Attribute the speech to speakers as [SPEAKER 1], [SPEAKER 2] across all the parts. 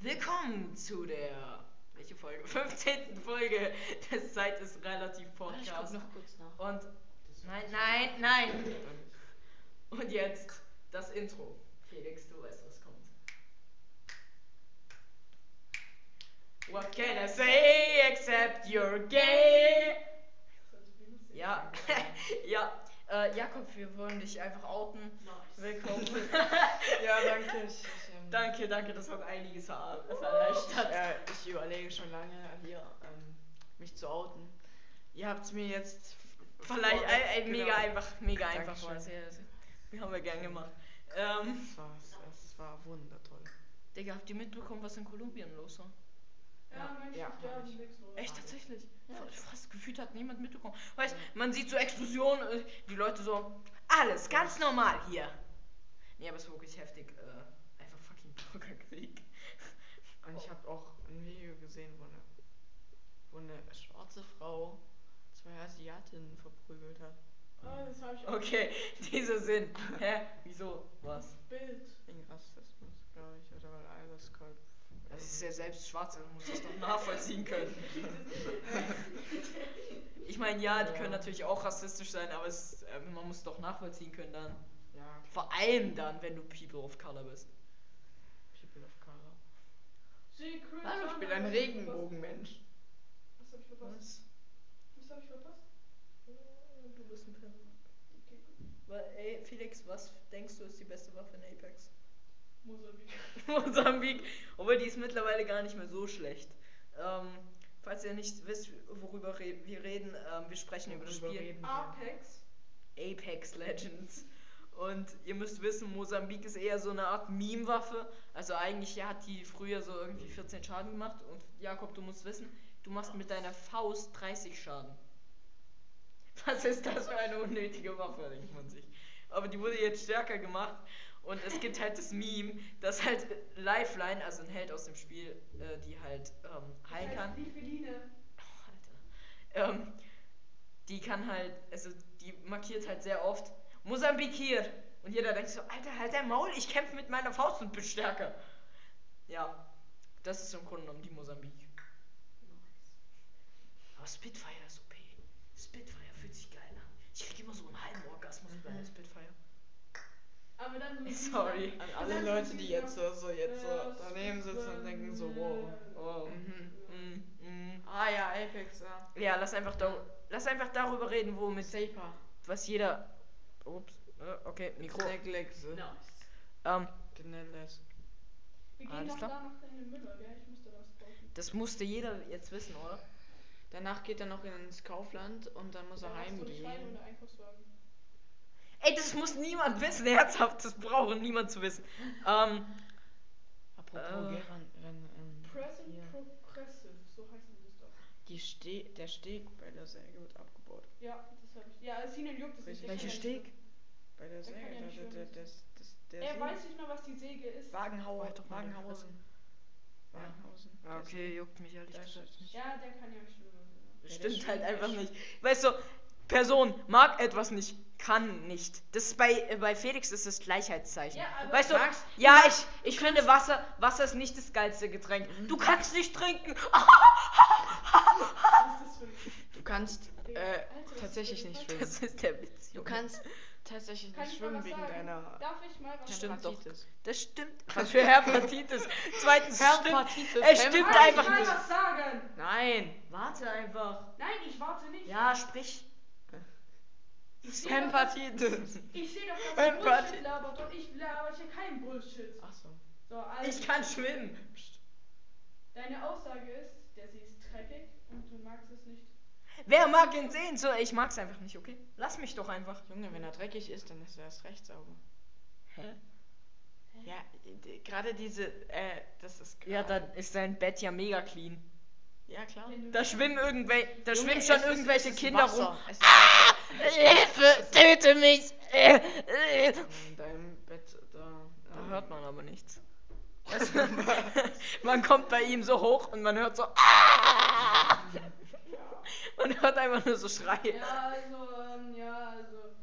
[SPEAKER 1] Willkommen zu der welche Folge? 15. Folge des Zeit ist relativ
[SPEAKER 2] Ich
[SPEAKER 1] Podcast.
[SPEAKER 2] guck noch kurz nach.
[SPEAKER 1] Und nein, nein, nein. Und jetzt das Intro. Felix, du weißt, was kommt. What can I say except you're gay? Ja, ja. Äh, Jakob, wir wollen dich einfach outen. Willkommen.
[SPEAKER 2] Ja, danke.
[SPEAKER 1] Danke, danke, das hat einiges ver erleichtert.
[SPEAKER 2] Äh, ich überlege schon lange hier, ähm, mich zu outen. Ihr habt es mir jetzt
[SPEAKER 1] Vielleicht ein, ein
[SPEAKER 2] Genau.
[SPEAKER 1] mega einfach, mega einfach war es. Ja, Wir haben wir gern gemacht. Ähm,
[SPEAKER 2] Es war, es war wundertoll.
[SPEAKER 1] Digga, habt ihr mitbekommen, was in Kolumbien los war?
[SPEAKER 3] Ja, Menschen
[SPEAKER 2] Ja,
[SPEAKER 3] sterben nichts los.
[SPEAKER 1] Echt tatsächlich?
[SPEAKER 2] Ja.
[SPEAKER 1] Fa- Fast gefühlt hat niemand mitbekommen. Weißt, man sieht so Explosionen, äh, die Leute so, alles ganz normal hier. Nee, aber es ist wirklich heftig. Äh, Bürgerkrieg.
[SPEAKER 2] Und ich habe auch ein Video gesehen, wo eine, wo eine schwarze Frau zwei Asiatinnen verprügelt hat.
[SPEAKER 3] Ah, das habe ich auch.
[SPEAKER 1] Okay, dieser Sinn. Hä? Wieso? Was?
[SPEAKER 3] Bild.
[SPEAKER 2] Wegen Rassismus, glaube ich, oder weil alles kalt.
[SPEAKER 1] Das ist ja selbst Schwarze, man muss das doch nachvollziehen können. Ich meine, ja, die
[SPEAKER 2] Ja.
[SPEAKER 1] können natürlich auch rassistisch sein, aber es, äh, man muss doch nachvollziehen können dann.
[SPEAKER 2] Ja,
[SPEAKER 1] Vor allem dann, wenn du People of Color bist.
[SPEAKER 3] Secret
[SPEAKER 2] Hallo, ich bin ein
[SPEAKER 3] was hab ich
[SPEAKER 2] Regenbogenmensch.
[SPEAKER 3] verpasst? Was habe ich verpasst? Was habe ich verpasst?
[SPEAKER 1] Du bist ein Penner.
[SPEAKER 3] Okay, gut.
[SPEAKER 1] Ey, Felix, was denkst du ist die beste Waffe in Apex?
[SPEAKER 3] Mosambik.
[SPEAKER 1] Mosambik, obwohl die ist mittlerweile gar nicht mehr so schlecht. Ähm, falls ihr nicht wisst, worüber re wir reden, ähm, wir sprechen über das
[SPEAKER 2] Worüber
[SPEAKER 1] Spiel
[SPEAKER 2] reden?
[SPEAKER 3] Apex.
[SPEAKER 1] Apex Legends. Und ihr müsst wissen, Mosambik ist eher so eine Art Meme-Waffe. Also eigentlich hat die früher so irgendwie 14 Schaden gemacht. Und Jakob, du musst wissen, du machst mit deiner Faust 30 Schaden. Was ist das für eine unnötige Waffe, denkt man sich. Aber die wurde jetzt stärker gemacht. Und es gibt halt das Meme, dass halt Lifeline, also ein Held aus dem Spiel, äh, die halt ähm, heilen kann. Oh, Alter. Ähm, die kann halt, also die markiert halt sehr oft Mosambik hier. Und jeder denkt so, Alter, halt dein Maul, ich kämpfe mit meiner Faust und bin stärker. Ja, das ist im Grunde genommen die Mosambik. Aber Spitfire ist OP. Spitfire fühlt sich geil an. Ich krieg immer so einen halben Orgasmus bei der Spitfire.
[SPEAKER 3] Aber dann so
[SPEAKER 1] Sorry.
[SPEAKER 2] An alle Leute, die jetzt so, so jetzt so daneben sitzen und denken so, wow.
[SPEAKER 1] Oh.
[SPEAKER 2] Mhm.
[SPEAKER 1] Mm, mm.
[SPEAKER 2] Ah ja, Apex, ja.
[SPEAKER 1] Ja, lass einfach, dar lass einfach darüber reden, wo mit
[SPEAKER 2] Saper.
[SPEAKER 1] was jeder. Ups, äh, okay, Mikro.
[SPEAKER 2] Snacklexe.
[SPEAKER 3] Nice.
[SPEAKER 1] Ähm,
[SPEAKER 2] Genelles.
[SPEAKER 3] Wir gehen
[SPEAKER 1] Alles
[SPEAKER 3] noch
[SPEAKER 1] klar.
[SPEAKER 3] da noch in den Müller, gell? Ich musste was kaufen.
[SPEAKER 1] das musste jeder jetzt wissen, oder?
[SPEAKER 2] Danach geht er noch ins Kaufland und dann muss er
[SPEAKER 3] Da und
[SPEAKER 2] heimgehen.
[SPEAKER 1] Ey, das muss niemand wissen, herzhaft, das braucht niemand zu wissen. Ähm,
[SPEAKER 2] Apropos
[SPEAKER 1] Äh.
[SPEAKER 2] Geran, wenn, ähm,
[SPEAKER 3] Present
[SPEAKER 2] hier.
[SPEAKER 3] Progressive, so heißt das doch.
[SPEAKER 2] Die Ste der Steg bei der Säge wird abgebaut.
[SPEAKER 3] Ja, das habe ich. Ja, Sinen juckt es nicht.
[SPEAKER 1] welcher Steg?
[SPEAKER 2] Bei der Säge,
[SPEAKER 3] ja
[SPEAKER 2] da, der,
[SPEAKER 3] schwimmen.
[SPEAKER 2] das, das, der
[SPEAKER 3] Er
[SPEAKER 2] See-
[SPEAKER 3] weiß nicht mal, was die Säge ist.
[SPEAKER 2] Wagenhauer,
[SPEAKER 1] Halt doch
[SPEAKER 2] Wagenhausen. Wagenhausen.
[SPEAKER 1] Ja, okay, juckt mich ehrlich
[SPEAKER 2] Da
[SPEAKER 1] gesagt nicht.
[SPEAKER 3] Ja, der kann ja nicht schwimmen.
[SPEAKER 1] Stimmt halt einfach nicht. Weißt du, Person mag etwas nicht, kann nicht. Das ist bei, äh, bei Felix ist das Gleichheitszeichen.
[SPEAKER 3] Ja, aber
[SPEAKER 1] weißt du,
[SPEAKER 2] Max,
[SPEAKER 1] ja, ich, ich finde Wasser, Wasser ist nicht das geilste Getränk. Du kannst nicht trinken.
[SPEAKER 2] Du kannst äh, tatsächlich nicht
[SPEAKER 3] das?
[SPEAKER 2] schwimmen.
[SPEAKER 1] Das ist der Witz.
[SPEAKER 2] Du kannst tatsächlich
[SPEAKER 3] Kann
[SPEAKER 2] nicht
[SPEAKER 3] ich mal
[SPEAKER 2] schwimmen
[SPEAKER 3] was
[SPEAKER 2] wegen
[SPEAKER 3] sagen?
[SPEAKER 2] deiner
[SPEAKER 3] Darf ich mal was
[SPEAKER 1] Stimmt doch.
[SPEAKER 2] Hepatitis.
[SPEAKER 1] Das stimmt. Was für Hepatitis. Zweitens, es stimmt.
[SPEAKER 2] Hepatitis,
[SPEAKER 1] Es stimmt
[SPEAKER 3] Kann
[SPEAKER 1] einfach
[SPEAKER 3] ich mal
[SPEAKER 1] nicht.
[SPEAKER 3] was sagen?
[SPEAKER 2] Nein!
[SPEAKER 1] Warte einfach.
[SPEAKER 3] Nein, ich warte nicht.
[SPEAKER 1] Ja, sprich.
[SPEAKER 3] ich sehe doch,
[SPEAKER 2] Hepatitis!
[SPEAKER 3] ich sehe doch, dass ihr
[SPEAKER 2] Hepatitis.
[SPEAKER 3] Bullshit labert und ich laber hier kein Bullshit.
[SPEAKER 2] Achso.
[SPEAKER 3] So, also,
[SPEAKER 1] Ich kann schwimmen.
[SPEAKER 3] deine Aussage ist, der See ist dreckig und du magst es nicht.
[SPEAKER 1] Wer mag ihn sehen? So, ich mag's einfach nicht, okay? Lass mich doch einfach.
[SPEAKER 2] Junge, wenn er dreckig ist, dann ist er erst recht sauber.
[SPEAKER 1] Hä?
[SPEAKER 2] Ja, gerade diese, äh, das ist
[SPEAKER 1] Ja,
[SPEAKER 2] gerade-
[SPEAKER 1] dann ist sein Bett ja mega clean.
[SPEAKER 2] Ja, klar.
[SPEAKER 1] Da schwimmen irgendwelche, da
[SPEAKER 2] Junge,
[SPEAKER 1] schwimmen schon
[SPEAKER 2] es ist-
[SPEAKER 1] irgendwelche
[SPEAKER 2] es ist
[SPEAKER 1] Kinder
[SPEAKER 2] Wasser.
[SPEAKER 1] rum.
[SPEAKER 2] Es ist Wasser.
[SPEAKER 1] Hilfe, töte mich.
[SPEAKER 2] In deinem Bett, da.
[SPEAKER 1] Da hört man aber nichts. Man kommt bei ihm so hoch und man hört so. "Ah!" Man hört einfach nur so Schreie.
[SPEAKER 3] Ja, also, ähm, ja, also.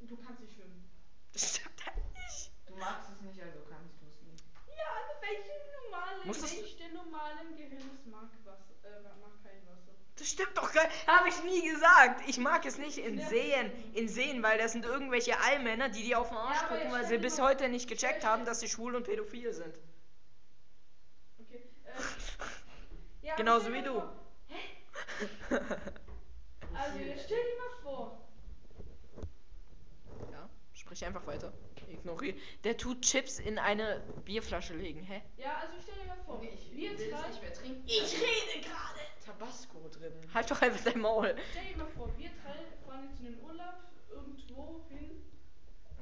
[SPEAKER 3] Du kannst nicht schwimmen.
[SPEAKER 1] Das stimmt halt nicht.
[SPEAKER 2] Du magst es nicht, also kannst du es nicht.
[SPEAKER 3] Ja, also welche normal
[SPEAKER 1] Muss das-
[SPEAKER 3] Mensch der normalen Gehirnes mag Wasser, äh, mag kein Wasser.
[SPEAKER 1] Das stimmt doch gar Habe ich nie gesagt. Ich mag es nicht in Seen. In Seen, weil das sind irgendwelche Allmänner, die dir auf den Arsch
[SPEAKER 3] Ja, aber
[SPEAKER 1] gucken,
[SPEAKER 3] jetzt
[SPEAKER 1] weil
[SPEAKER 3] stell
[SPEAKER 1] sie
[SPEAKER 3] dir
[SPEAKER 1] bis
[SPEAKER 3] mal-
[SPEAKER 1] heute nicht gecheckt haben, dass sie schwul und pädophil sind.
[SPEAKER 3] Okay. Äh, ja, aber
[SPEAKER 1] Genauso
[SPEAKER 3] stell
[SPEAKER 1] wie du.
[SPEAKER 3] vor- Also, jetzt stell dir mal vor.
[SPEAKER 1] Ja, sprich einfach weiter. Ignoriere. Der tut Chips in eine Bierflasche legen, hä?
[SPEAKER 3] Ja, also stell dir mal vor. wir drei,
[SPEAKER 2] mehr trinken.
[SPEAKER 1] Ich rede gerade.
[SPEAKER 2] Tabasco drin.
[SPEAKER 1] Halt doch einfach dein Maul.
[SPEAKER 3] stell dir mal vor, wir drei fahren jetzt in den Urlaub irgendwo hin.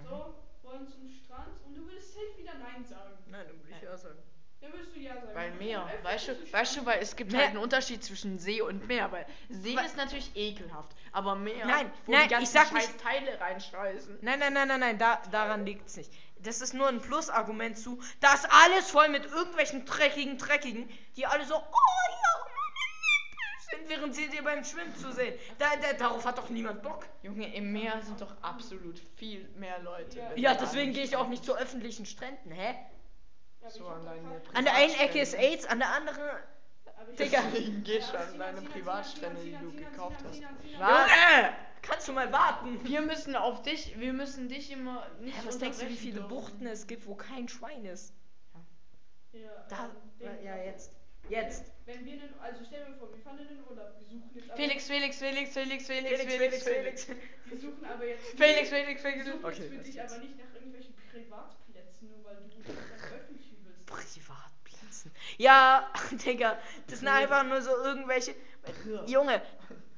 [SPEAKER 3] So, wollen zum Strand und du würdest safe wieder Nein sagen.
[SPEAKER 1] Nein, dann würde ich ja sagen.
[SPEAKER 3] Dann würdest du Ja sagen.
[SPEAKER 2] Weil Meer,
[SPEAKER 3] fahren
[SPEAKER 2] weißt du, weißt du, weil es gibt
[SPEAKER 1] Meer-
[SPEAKER 2] halt einen Unterschied zwischen See und Meer, weil See
[SPEAKER 1] Weil-
[SPEAKER 2] ist natürlich ekelhaft, aber Meer,
[SPEAKER 1] Nein,
[SPEAKER 2] wo
[SPEAKER 1] nein,
[SPEAKER 2] die ganzen
[SPEAKER 1] ich sag
[SPEAKER 2] scheiß
[SPEAKER 1] nicht-
[SPEAKER 2] Teile reinscheißen.
[SPEAKER 1] Nein, nein, nein, nein, nein, da, daran liegt es nicht. Das ist nur ein Plusargument zu. Da ist alles voll mit irgendwelchen dreckigen, dreckigen, die alle so, oh ja, sind, während sie dir beim Schwimmen zu sehen. Da, da, darauf hat doch niemand Bock.
[SPEAKER 2] Junge, im Meer sind doch absolut viel mehr Leute.
[SPEAKER 3] Ja.
[SPEAKER 1] Ja, deswegen gehe ich auch nicht zu öffentlichen Stränden, hä?
[SPEAKER 2] So an deine
[SPEAKER 1] An der einen Ecke ist. AIDS, an der anderen. Digga.
[SPEAKER 2] Du
[SPEAKER 3] Ja,
[SPEAKER 2] an deine Privatstrände, die du gekauft hast.
[SPEAKER 1] Was?
[SPEAKER 2] Junge!
[SPEAKER 1] Kannst du mal warten?
[SPEAKER 2] Wir müssen auf dich, wir müssen dich immer nicht
[SPEAKER 1] Ja, was denkst du, wie viele
[SPEAKER 2] dürfen.
[SPEAKER 1] Buchten es gibt, wo kein Schwein ist?
[SPEAKER 3] Ja,
[SPEAKER 1] Da,
[SPEAKER 3] ähm,
[SPEAKER 1] ja, jetzt. Jetzt.
[SPEAKER 3] Wenn wir den, also stell dir vor, wir fahren in den Urlaub, wir suchen jetzt aber,
[SPEAKER 2] Felix, Felix, Felix, Felix, Felix, Felix, Felix,
[SPEAKER 3] wir suchen aber jetzt
[SPEAKER 2] Felix, Felix,
[SPEAKER 3] wir
[SPEAKER 2] Felix.
[SPEAKER 3] suchen
[SPEAKER 1] Okay,
[SPEAKER 3] jetzt für dich aber nicht nach irgendwelchen Privatplätzen, nur weil du das dann öffentlich willst.
[SPEAKER 1] Privatplätzen. Ja, Digga, das sind einfach nur so irgendwelche. Junge,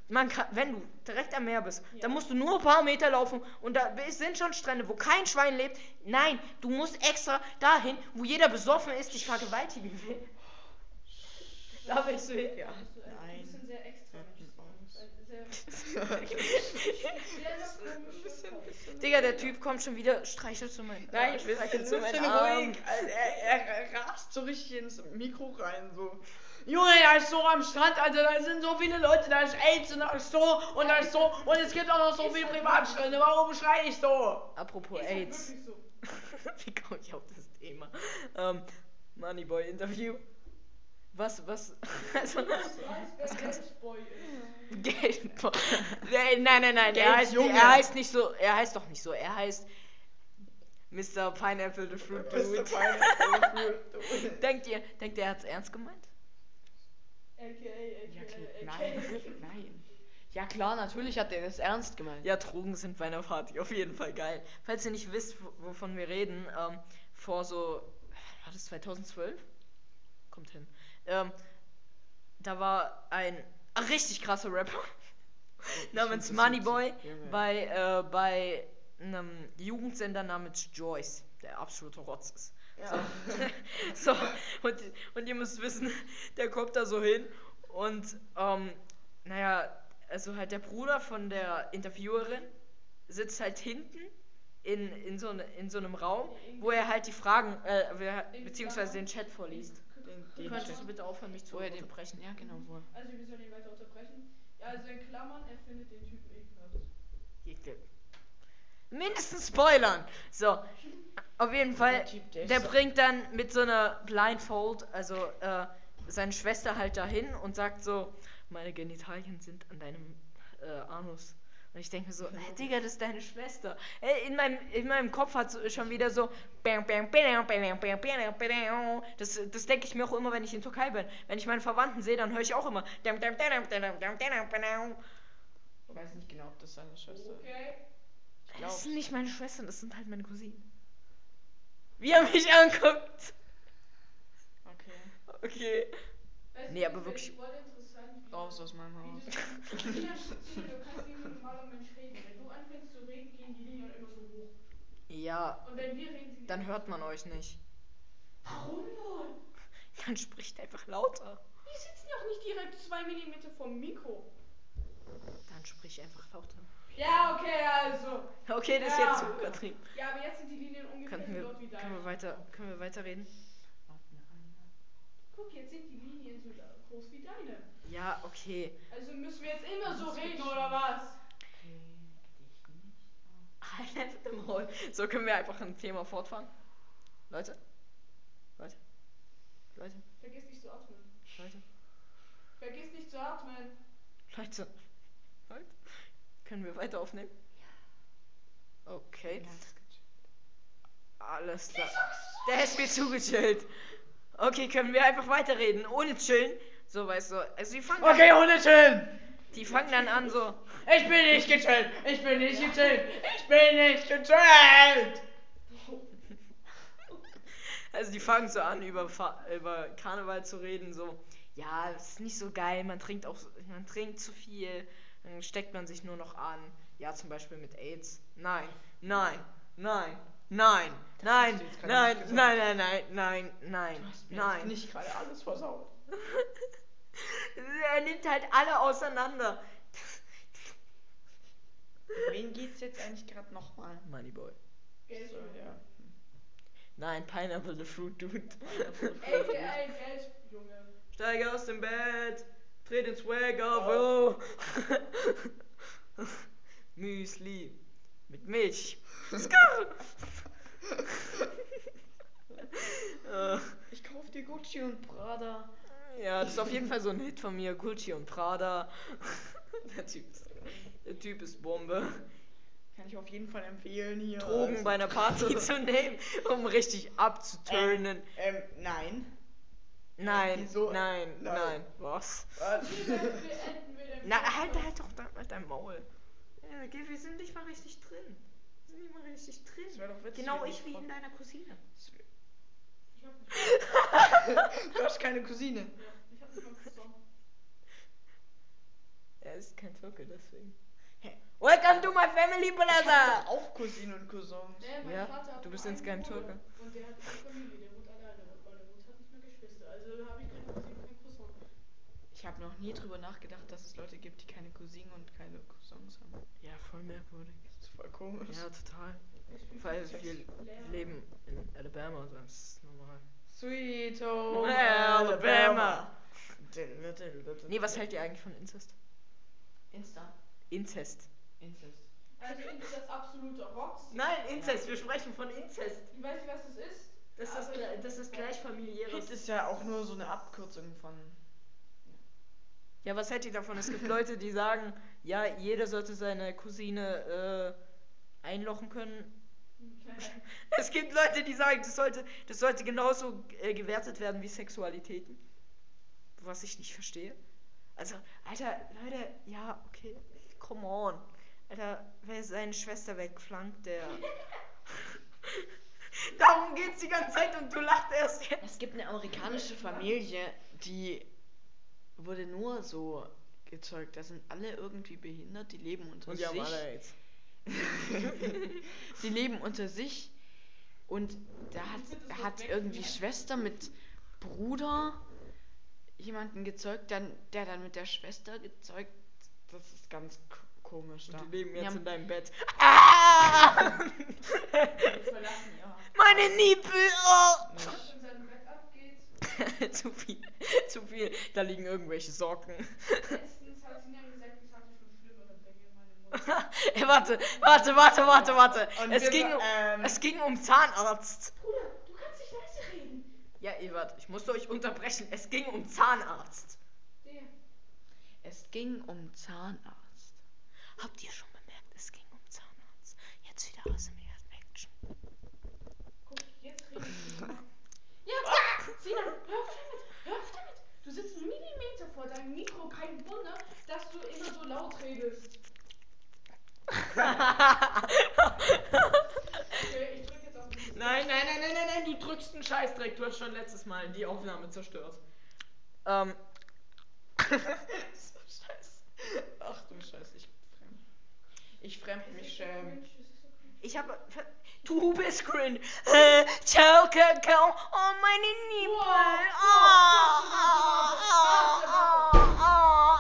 [SPEAKER 1] man kann, wenn du direkt am Meer bist,
[SPEAKER 3] Ja.
[SPEAKER 1] dann musst du nur ein paar Meter laufen und da sind schon Strände, wo kein Schwein lebt. Nein, du musst extra dahin, wo jeder besoffen ist, dich vergewaltigen will. Da willst du hin.
[SPEAKER 2] Ja. Nein.
[SPEAKER 1] Digga, der Typ kommt schon wieder, streichelt zu meinen
[SPEAKER 2] Nein, ich will
[SPEAKER 1] streichelt
[SPEAKER 2] ein
[SPEAKER 1] zu meinen
[SPEAKER 2] ruhig. Also Er, er, er rast so richtig ins Mikro rein, so. Junge, da ist so am Strand, Alter, da sind so viele Leute, da ist AIDS und da ist so und da ist so und es gibt auch noch so viele Privatstrände. Warum schrei ich so?
[SPEAKER 1] Apropos AIDS.
[SPEAKER 3] so.
[SPEAKER 1] Wie komme ich auf das Thema? Ähm, Moneyboy-Interview. Was, was? Also,
[SPEAKER 3] Du Geldboy ist.
[SPEAKER 1] Geldboy. nein, nein, nein. Er heißt, er heißt nicht so, er heißt doch nicht so. Er heißt Mr. Pineapple the Fruit. Dude. Denkt ihr, denkt ihr, er hat's ernst gemeint?
[SPEAKER 2] Ja, klar. Nein, nein. Ja klar, natürlich hat er das ernst gemeint.
[SPEAKER 1] Ja, Drogen sind bei einer Party auf jeden Fall geil. Falls ihr nicht wisst, wo- wovon wir reden, ähm, vor so, war das 2012? Kommt hin. Ähm, da war ein richtig krasser Rapper namens Moneyboy bei, äh, bei einem Jugendsender namens Joyce, der absolute Rotz ist.
[SPEAKER 2] Ja.
[SPEAKER 1] So, und, und ihr müsst wissen, der kommt da so hin und, ähm, naja, also halt der Bruder von der Interviewerin sitzt halt hinten in, in, so, ne, in so einem Raum, wo er halt die Fragen, äh, beziehungsweise den Chat vorliest.
[SPEAKER 2] Den, den
[SPEAKER 1] Könntest
[SPEAKER 2] Chat.
[SPEAKER 1] du bitte aufhören, mich zu
[SPEAKER 2] Wo er den
[SPEAKER 1] unterbrechen?
[SPEAKER 2] Ja, genau, wo.
[SPEAKER 3] Also wir sollen ihn weiter unterbrechen. Ja, also in Klammern, er findet den Typen ekelhaft.
[SPEAKER 1] Ekel. Mindestens spoilern. So, auf jeden Fall,
[SPEAKER 2] Der der
[SPEAKER 1] bringt dann mit so einer Blindfold, also äh, seine Schwester halt dahin und sagt so, meine Genitalien sind an deinem äh, Anus. Und ich denke mir so, hey, Digga, das ist deine Schwester. Ey, in, meinem, in meinem Kopf hat so schon wieder so, das, das denke ich mir auch immer, wenn ich in Türkei bin. Wenn ich meine Verwandten sehe, dann höre ich auch immer.
[SPEAKER 2] Ich weiß nicht genau, ob das seine Schwester ist.
[SPEAKER 3] Okay.
[SPEAKER 1] Das sind nicht meine Schwestern, das sind halt meine Cousinen. Wie er mich anguckt.
[SPEAKER 2] Okay.
[SPEAKER 1] Okay.
[SPEAKER 3] Weißt
[SPEAKER 1] Nee, aber wirklich-
[SPEAKER 3] ist
[SPEAKER 2] Raus aus meinem Haus.
[SPEAKER 3] Wie du, Tina, Tina, du kannst wie ein normaler Mensch reden. Wenn du anfängst zu reden, gehen die Linien immer so hoch.
[SPEAKER 1] Ja,
[SPEAKER 3] Und wenn wir reden,
[SPEAKER 1] dann hört man euch nicht.
[SPEAKER 3] Warum wohl?
[SPEAKER 1] Dann spricht einfach lauter.
[SPEAKER 3] Die sitzen doch nicht direkt zwei Millimeter vom Mikro.
[SPEAKER 1] Dann sprich einfach lauter.
[SPEAKER 3] Ja, okay, also.
[SPEAKER 1] Okay, das ist
[SPEAKER 3] Ja.
[SPEAKER 1] jetzt zu übertrieben.
[SPEAKER 3] Ja, aber jetzt sind die Linien ungefähr
[SPEAKER 1] wir,
[SPEAKER 3] dort wie
[SPEAKER 1] können wir weiter, können wir weiterreden?
[SPEAKER 3] Guck, jetzt sind die Linien so groß wie deine.
[SPEAKER 1] Ja, okay.
[SPEAKER 3] Also müssen wir jetzt immer so reden, oder was?
[SPEAKER 1] Halt im Maul. So können wir einfach ein Thema fortfahren. Leute? Leute? Leute,
[SPEAKER 3] Vergiss nicht zu atmen.
[SPEAKER 1] Leute,
[SPEAKER 3] Vergiss nicht zu atmen.
[SPEAKER 1] Leute. Leute. Können wir weiter aufnehmen? Okay. Alles klar. Der ist mir zugechillt. Okay, können wir einfach weiterreden, ohne chillen? So, weißt du. Also die fangen,
[SPEAKER 2] Okay, Hunde chillen!
[SPEAKER 1] an, die fangen dann an so.
[SPEAKER 2] Ich bin nicht gechillt! Ich bin nicht gechillt! Ich bin nicht gechillt!
[SPEAKER 1] Also die fangen so an, über, über Karneval zu reden, so, ja, es ist nicht so geil, man trinkt auch, man trinkt zu viel, dann steckt man sich nur noch an. Ja, zum Beispiel mit AIDS. Nein, nein, nein, nein, nein, nein, nein, nein, nein, nein, nein,
[SPEAKER 2] Du hast mir
[SPEAKER 1] nein.
[SPEAKER 2] nicht gerade alles versaut.
[SPEAKER 1] Er nimmt halt alle auseinander.
[SPEAKER 2] Wen geht's jetzt eigentlich gerade nochmal?
[SPEAKER 1] Moneyboy.
[SPEAKER 3] Geld.
[SPEAKER 2] So, ja.
[SPEAKER 1] Nein, Pineapple the Fruit Dude.
[SPEAKER 3] Ey, ey, Geld, Junge.
[SPEAKER 1] Steige aus dem Bett, dreh den Swag auf, oh. Müsli mit Milch. Äh,
[SPEAKER 2] Ich kauf dir Gucci und Prada.
[SPEAKER 1] ja, das ist auf jeden Fall so ein Hit von mir. Gucci und Prada. Der Typ ist, der typ ist Bombe.
[SPEAKER 2] Kann ich auf jeden Fall empfehlen hier.
[SPEAKER 1] Drogen
[SPEAKER 2] Also-
[SPEAKER 1] bei einer Party zu nehmen, um richtig abzuturnen.
[SPEAKER 2] Ähm, nein.
[SPEAKER 1] Nein,
[SPEAKER 2] wieso?
[SPEAKER 1] nein, nein,
[SPEAKER 2] Nein.
[SPEAKER 1] Was?
[SPEAKER 2] Was?
[SPEAKER 3] Podcast.
[SPEAKER 1] halt, halt doch da mit deinem Maul. Ja, wir sind nicht mal richtig drin. Wir sind nicht mal richtig drin.
[SPEAKER 2] Das doch witzig,
[SPEAKER 1] genau ich wie in deiner Cousine.
[SPEAKER 3] Ich hab nicht.
[SPEAKER 2] Du hast keine Cousine.
[SPEAKER 3] Ja, ich hab nicht mal Cousin.
[SPEAKER 1] Er ist kein Türke, deswegen.
[SPEAKER 2] Hä?
[SPEAKER 1] Welcome to my family,
[SPEAKER 2] Ich hab
[SPEAKER 1] brother!
[SPEAKER 2] auch Cousinen und Cousins.
[SPEAKER 3] Nee, mein
[SPEAKER 1] Ja,
[SPEAKER 3] Vater hat
[SPEAKER 1] du bist insgeheim Türke.
[SPEAKER 3] Und der hat keine Familie, der wohnt alleine. Und meine Mutter hat nicht mehr Geschwister. Also habe ich keine Cousine, keinen Cousin.
[SPEAKER 2] Ich habe noch nie drüber nachgedacht, dass es Leute gibt, die keine Cousinen und keine Cousins haben.
[SPEAKER 1] Ja, voll merkwürdig.
[SPEAKER 2] Das ist voll komisch.
[SPEAKER 1] Ja, total. Weil wir leben in Alabama, das ist normal.
[SPEAKER 2] Sweet home
[SPEAKER 1] Alabama.
[SPEAKER 2] Alabama.
[SPEAKER 1] Nee, was hält ihr eigentlich von Inzest?
[SPEAKER 2] Insta.
[SPEAKER 1] Incest.
[SPEAKER 2] Incest.
[SPEAKER 3] Also ist das absolute Rocks.
[SPEAKER 1] Nein, Inzest, wir sprechen von Inzest.
[SPEAKER 3] Ich weiß nicht, was das ist.
[SPEAKER 1] Das ist,
[SPEAKER 3] ich-
[SPEAKER 1] das ist gleich familiäres.
[SPEAKER 2] Hit ist ja auch nur so eine Abkürzung von.
[SPEAKER 1] Ja, was hält ihr davon? Es gibt Leute, die sagen, ja, jeder sollte seine Cousine äh, einlochen können. Es gibt Leute, die sagen, das sollte, das sollte genauso äh, gewertet werden wie Sexualitäten. Was ich nicht verstehe. Also, Alter, Leute, ja, okay, come on. Alter, wer seine Schwester wegflankt, der. Darum geht's die ganze Zeit und du lachst erst jetzt.
[SPEAKER 2] Es gibt eine amerikanische Familie, die wurde nur so gezeugt. Da sind alle irgendwie behindert, die leben unter
[SPEAKER 1] Und
[SPEAKER 2] sich.
[SPEAKER 1] die haben alle AIDS.
[SPEAKER 2] die leben unter sich und da hat, hat irgendwie Schwester mit Bruder jemanden gezeugt, dann, der dann mit der Schwester gezeugt. Das ist ganz komisch da.
[SPEAKER 1] Und die leben jetzt
[SPEAKER 2] haben-
[SPEAKER 1] in deinem Bett. Ah!
[SPEAKER 3] Ja.
[SPEAKER 1] Meine Nippel! Oh!
[SPEAKER 3] Was in seinem Bett abgeht.
[SPEAKER 1] zu viel. Zu viel. Da liegen irgendwelche Socken.
[SPEAKER 3] Letztens hat sie mir gesagt, ich hatte schon schlimmere Dinge in meinem Mund.
[SPEAKER 1] Ey, warte, warte, warte, warte, warte.
[SPEAKER 2] Und
[SPEAKER 1] Es
[SPEAKER 2] wir
[SPEAKER 1] ging, um,
[SPEAKER 2] ähm,
[SPEAKER 1] es ging um Zahnarzt.
[SPEAKER 3] Bruder, du kannst nicht leise reden.
[SPEAKER 1] Ja, Ewart, ich musste euch unterbrechen. Es ging um Zahnarzt.
[SPEAKER 3] Der.
[SPEAKER 2] Es ging um Zahnarzt.
[SPEAKER 1] Habt ihr schon bemerkt, es ging um Zahnarzt? Jetzt wieder aus dem Action.
[SPEAKER 3] Guck, jetzt reden wir. Ja, Sinan, hör auf damit. Hör auf damit. Du sitzt einen Millimeter vor deinem Mikro. Kein Wunder, dass du immer so laut redest. Okay, ich drück jetzt auf den
[SPEAKER 1] Nein, nein, nein, nein, nein, nein, du drückst einen Scheißdreck. Du hast schon letztes Mal die Aufnahme zerstört. Ähm.
[SPEAKER 2] so scheiße. Ach du Scheiße, ich fremd. Ich fremd mich schämen.
[SPEAKER 1] Ich habe. Du bist cringe. Äh, Choke, go, oh meine Nippel. Oh, oh,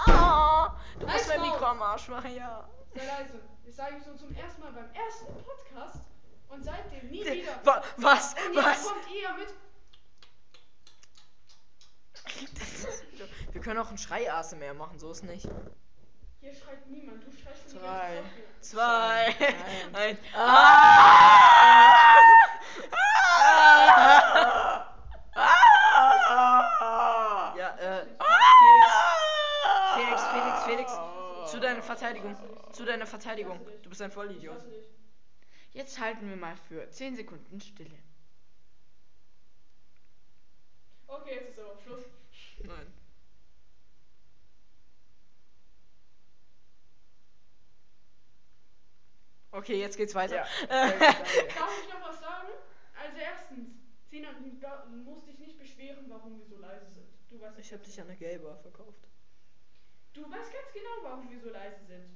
[SPEAKER 1] oh. Du musst mein. Mikro am Arsch machen, ja.
[SPEAKER 3] Sei leise. Das sage ich so zum ersten Mal beim ersten Podcast und seitdem nie wieder.
[SPEAKER 1] Wa- Was?
[SPEAKER 3] Und jetzt
[SPEAKER 1] Was?
[SPEAKER 3] kommt ihr mit.
[SPEAKER 1] Wir können auch einen Schrei-ASMR machen, so ist nicht.
[SPEAKER 3] Hier schreit niemand, du schreist schon
[SPEAKER 2] Zwei.
[SPEAKER 3] zwei, die
[SPEAKER 1] Zwei.
[SPEAKER 2] Ein.
[SPEAKER 1] Ein.
[SPEAKER 2] Ja,
[SPEAKER 1] äh. Felix, Felix, Felix, Felix. Zu deiner Verteidigung. Zu deiner Verteidigung. Du bist ein Vollidiot.
[SPEAKER 2] Jetzt halten wir mal für 10 Sekunden Stille.
[SPEAKER 3] Okay, jetzt ist aber Schluss.
[SPEAKER 1] Nein. Okay, jetzt geht's weiter.
[SPEAKER 2] Ja.
[SPEAKER 3] Darf ich noch was sagen? Also erstens, Sina, du musst dich nicht beschweren, warum wir so leise sind. Du weißt
[SPEAKER 1] ich hab
[SPEAKER 3] ganz
[SPEAKER 1] dich an
[SPEAKER 3] genau.
[SPEAKER 1] der Gelber verkauft.
[SPEAKER 3] Du weißt ganz genau, warum wir so leise sind.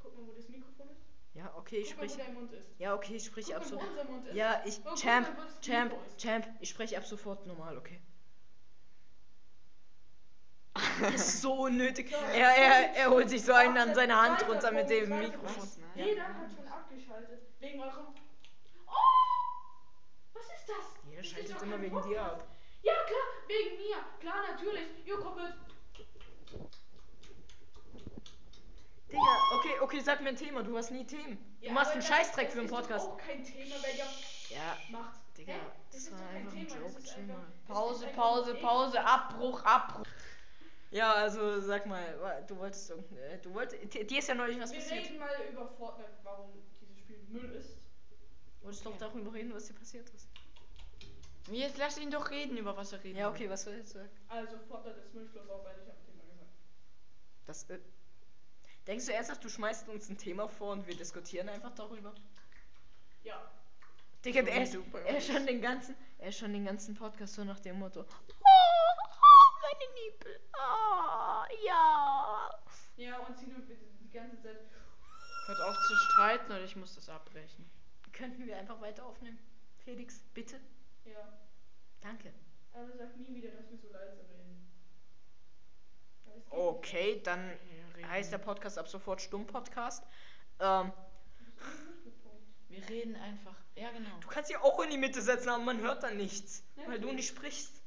[SPEAKER 3] Guck mal, wo das Mikrofon ist.
[SPEAKER 1] Ja, okay, ich sprich. Ja, okay, ich sprich
[SPEAKER 3] Guck
[SPEAKER 1] ab sofort. Ja, ich.
[SPEAKER 3] Oh,
[SPEAKER 1] Champ, Champ. Champ, ich spreche ab sofort normal, okay? Das ist so unnötig. Er, er, er holt sich so einen an seine Hand runter mit dem Mikrofon.
[SPEAKER 3] Jeder hat schon abgeschaltet. Wegen eurem. Oh! Was ist das?
[SPEAKER 1] Jeder
[SPEAKER 3] Das
[SPEAKER 1] schaltet immer wegen dir ab.
[SPEAKER 3] Ja, klar, wegen mir. Klar, natürlich. Ihr kommt mit.
[SPEAKER 1] Digga, okay, okay, sag mir ein Thema. Du hast nie Themen. Du
[SPEAKER 3] Ja,
[SPEAKER 1] machst einen
[SPEAKER 3] das-
[SPEAKER 1] Scheißdreck
[SPEAKER 3] das
[SPEAKER 1] für einen
[SPEAKER 3] doch
[SPEAKER 1] Podcast.
[SPEAKER 3] auch kein Thema, wenn ihr
[SPEAKER 1] Ja,
[SPEAKER 3] macht.
[SPEAKER 1] Digga,
[SPEAKER 3] Hä?
[SPEAKER 1] das
[SPEAKER 3] ist
[SPEAKER 1] war
[SPEAKER 3] doch kein
[SPEAKER 1] einfach ein
[SPEAKER 3] Thema, das
[SPEAKER 1] Joke,
[SPEAKER 3] das ist
[SPEAKER 2] Pause, Pause, Pause, Abbruch, Abbruch.
[SPEAKER 1] Ja, also sag mal, du wolltest äh, du wolltest, dir ist ja neulich was
[SPEAKER 3] Wir
[SPEAKER 1] passiert.
[SPEAKER 3] reden mal über Fortnite, warum dieses Spiel Müll ist.
[SPEAKER 1] Du wolltest doch darüber reden, was dir passiert ist.
[SPEAKER 2] Jetzt lass ihn doch reden, über was er reden
[SPEAKER 1] Ja, okay, was soll ich jetzt sagen?
[SPEAKER 3] Also Fortnite ist Müll, aus, ich habe ein Thema gesagt.
[SPEAKER 1] Das, äh, denkst du ernsthaft, du schmeißt uns ein Thema vor und wir diskutieren einfach darüber?
[SPEAKER 3] Ja.
[SPEAKER 1] Digga, er ist, er schon den ganzen, er ist schon den ganzen Podcast so nach dem Motto, oh, meine Nippel, oh, ja.
[SPEAKER 3] Ja, und sie nur die ganze Zeit.
[SPEAKER 2] Hört auf zu streiten oder ich muss das abbrechen.
[SPEAKER 1] Könnten wir einfach weiter aufnehmen? Felix, bitte?
[SPEAKER 3] Ja.
[SPEAKER 1] Danke.
[SPEAKER 3] Aber sag nie wieder, dass wir so leise reden.
[SPEAKER 1] Okay, dann
[SPEAKER 2] reden-
[SPEAKER 1] heißt der Podcast ab sofort Stumm-Podcast. Ähm.
[SPEAKER 2] Wir reden einfach. Ja, genau.
[SPEAKER 1] du kannst sie auch in die Mitte setzen, aber man hört dann nichts,
[SPEAKER 3] Ja,
[SPEAKER 1] weil du nicht sprichst.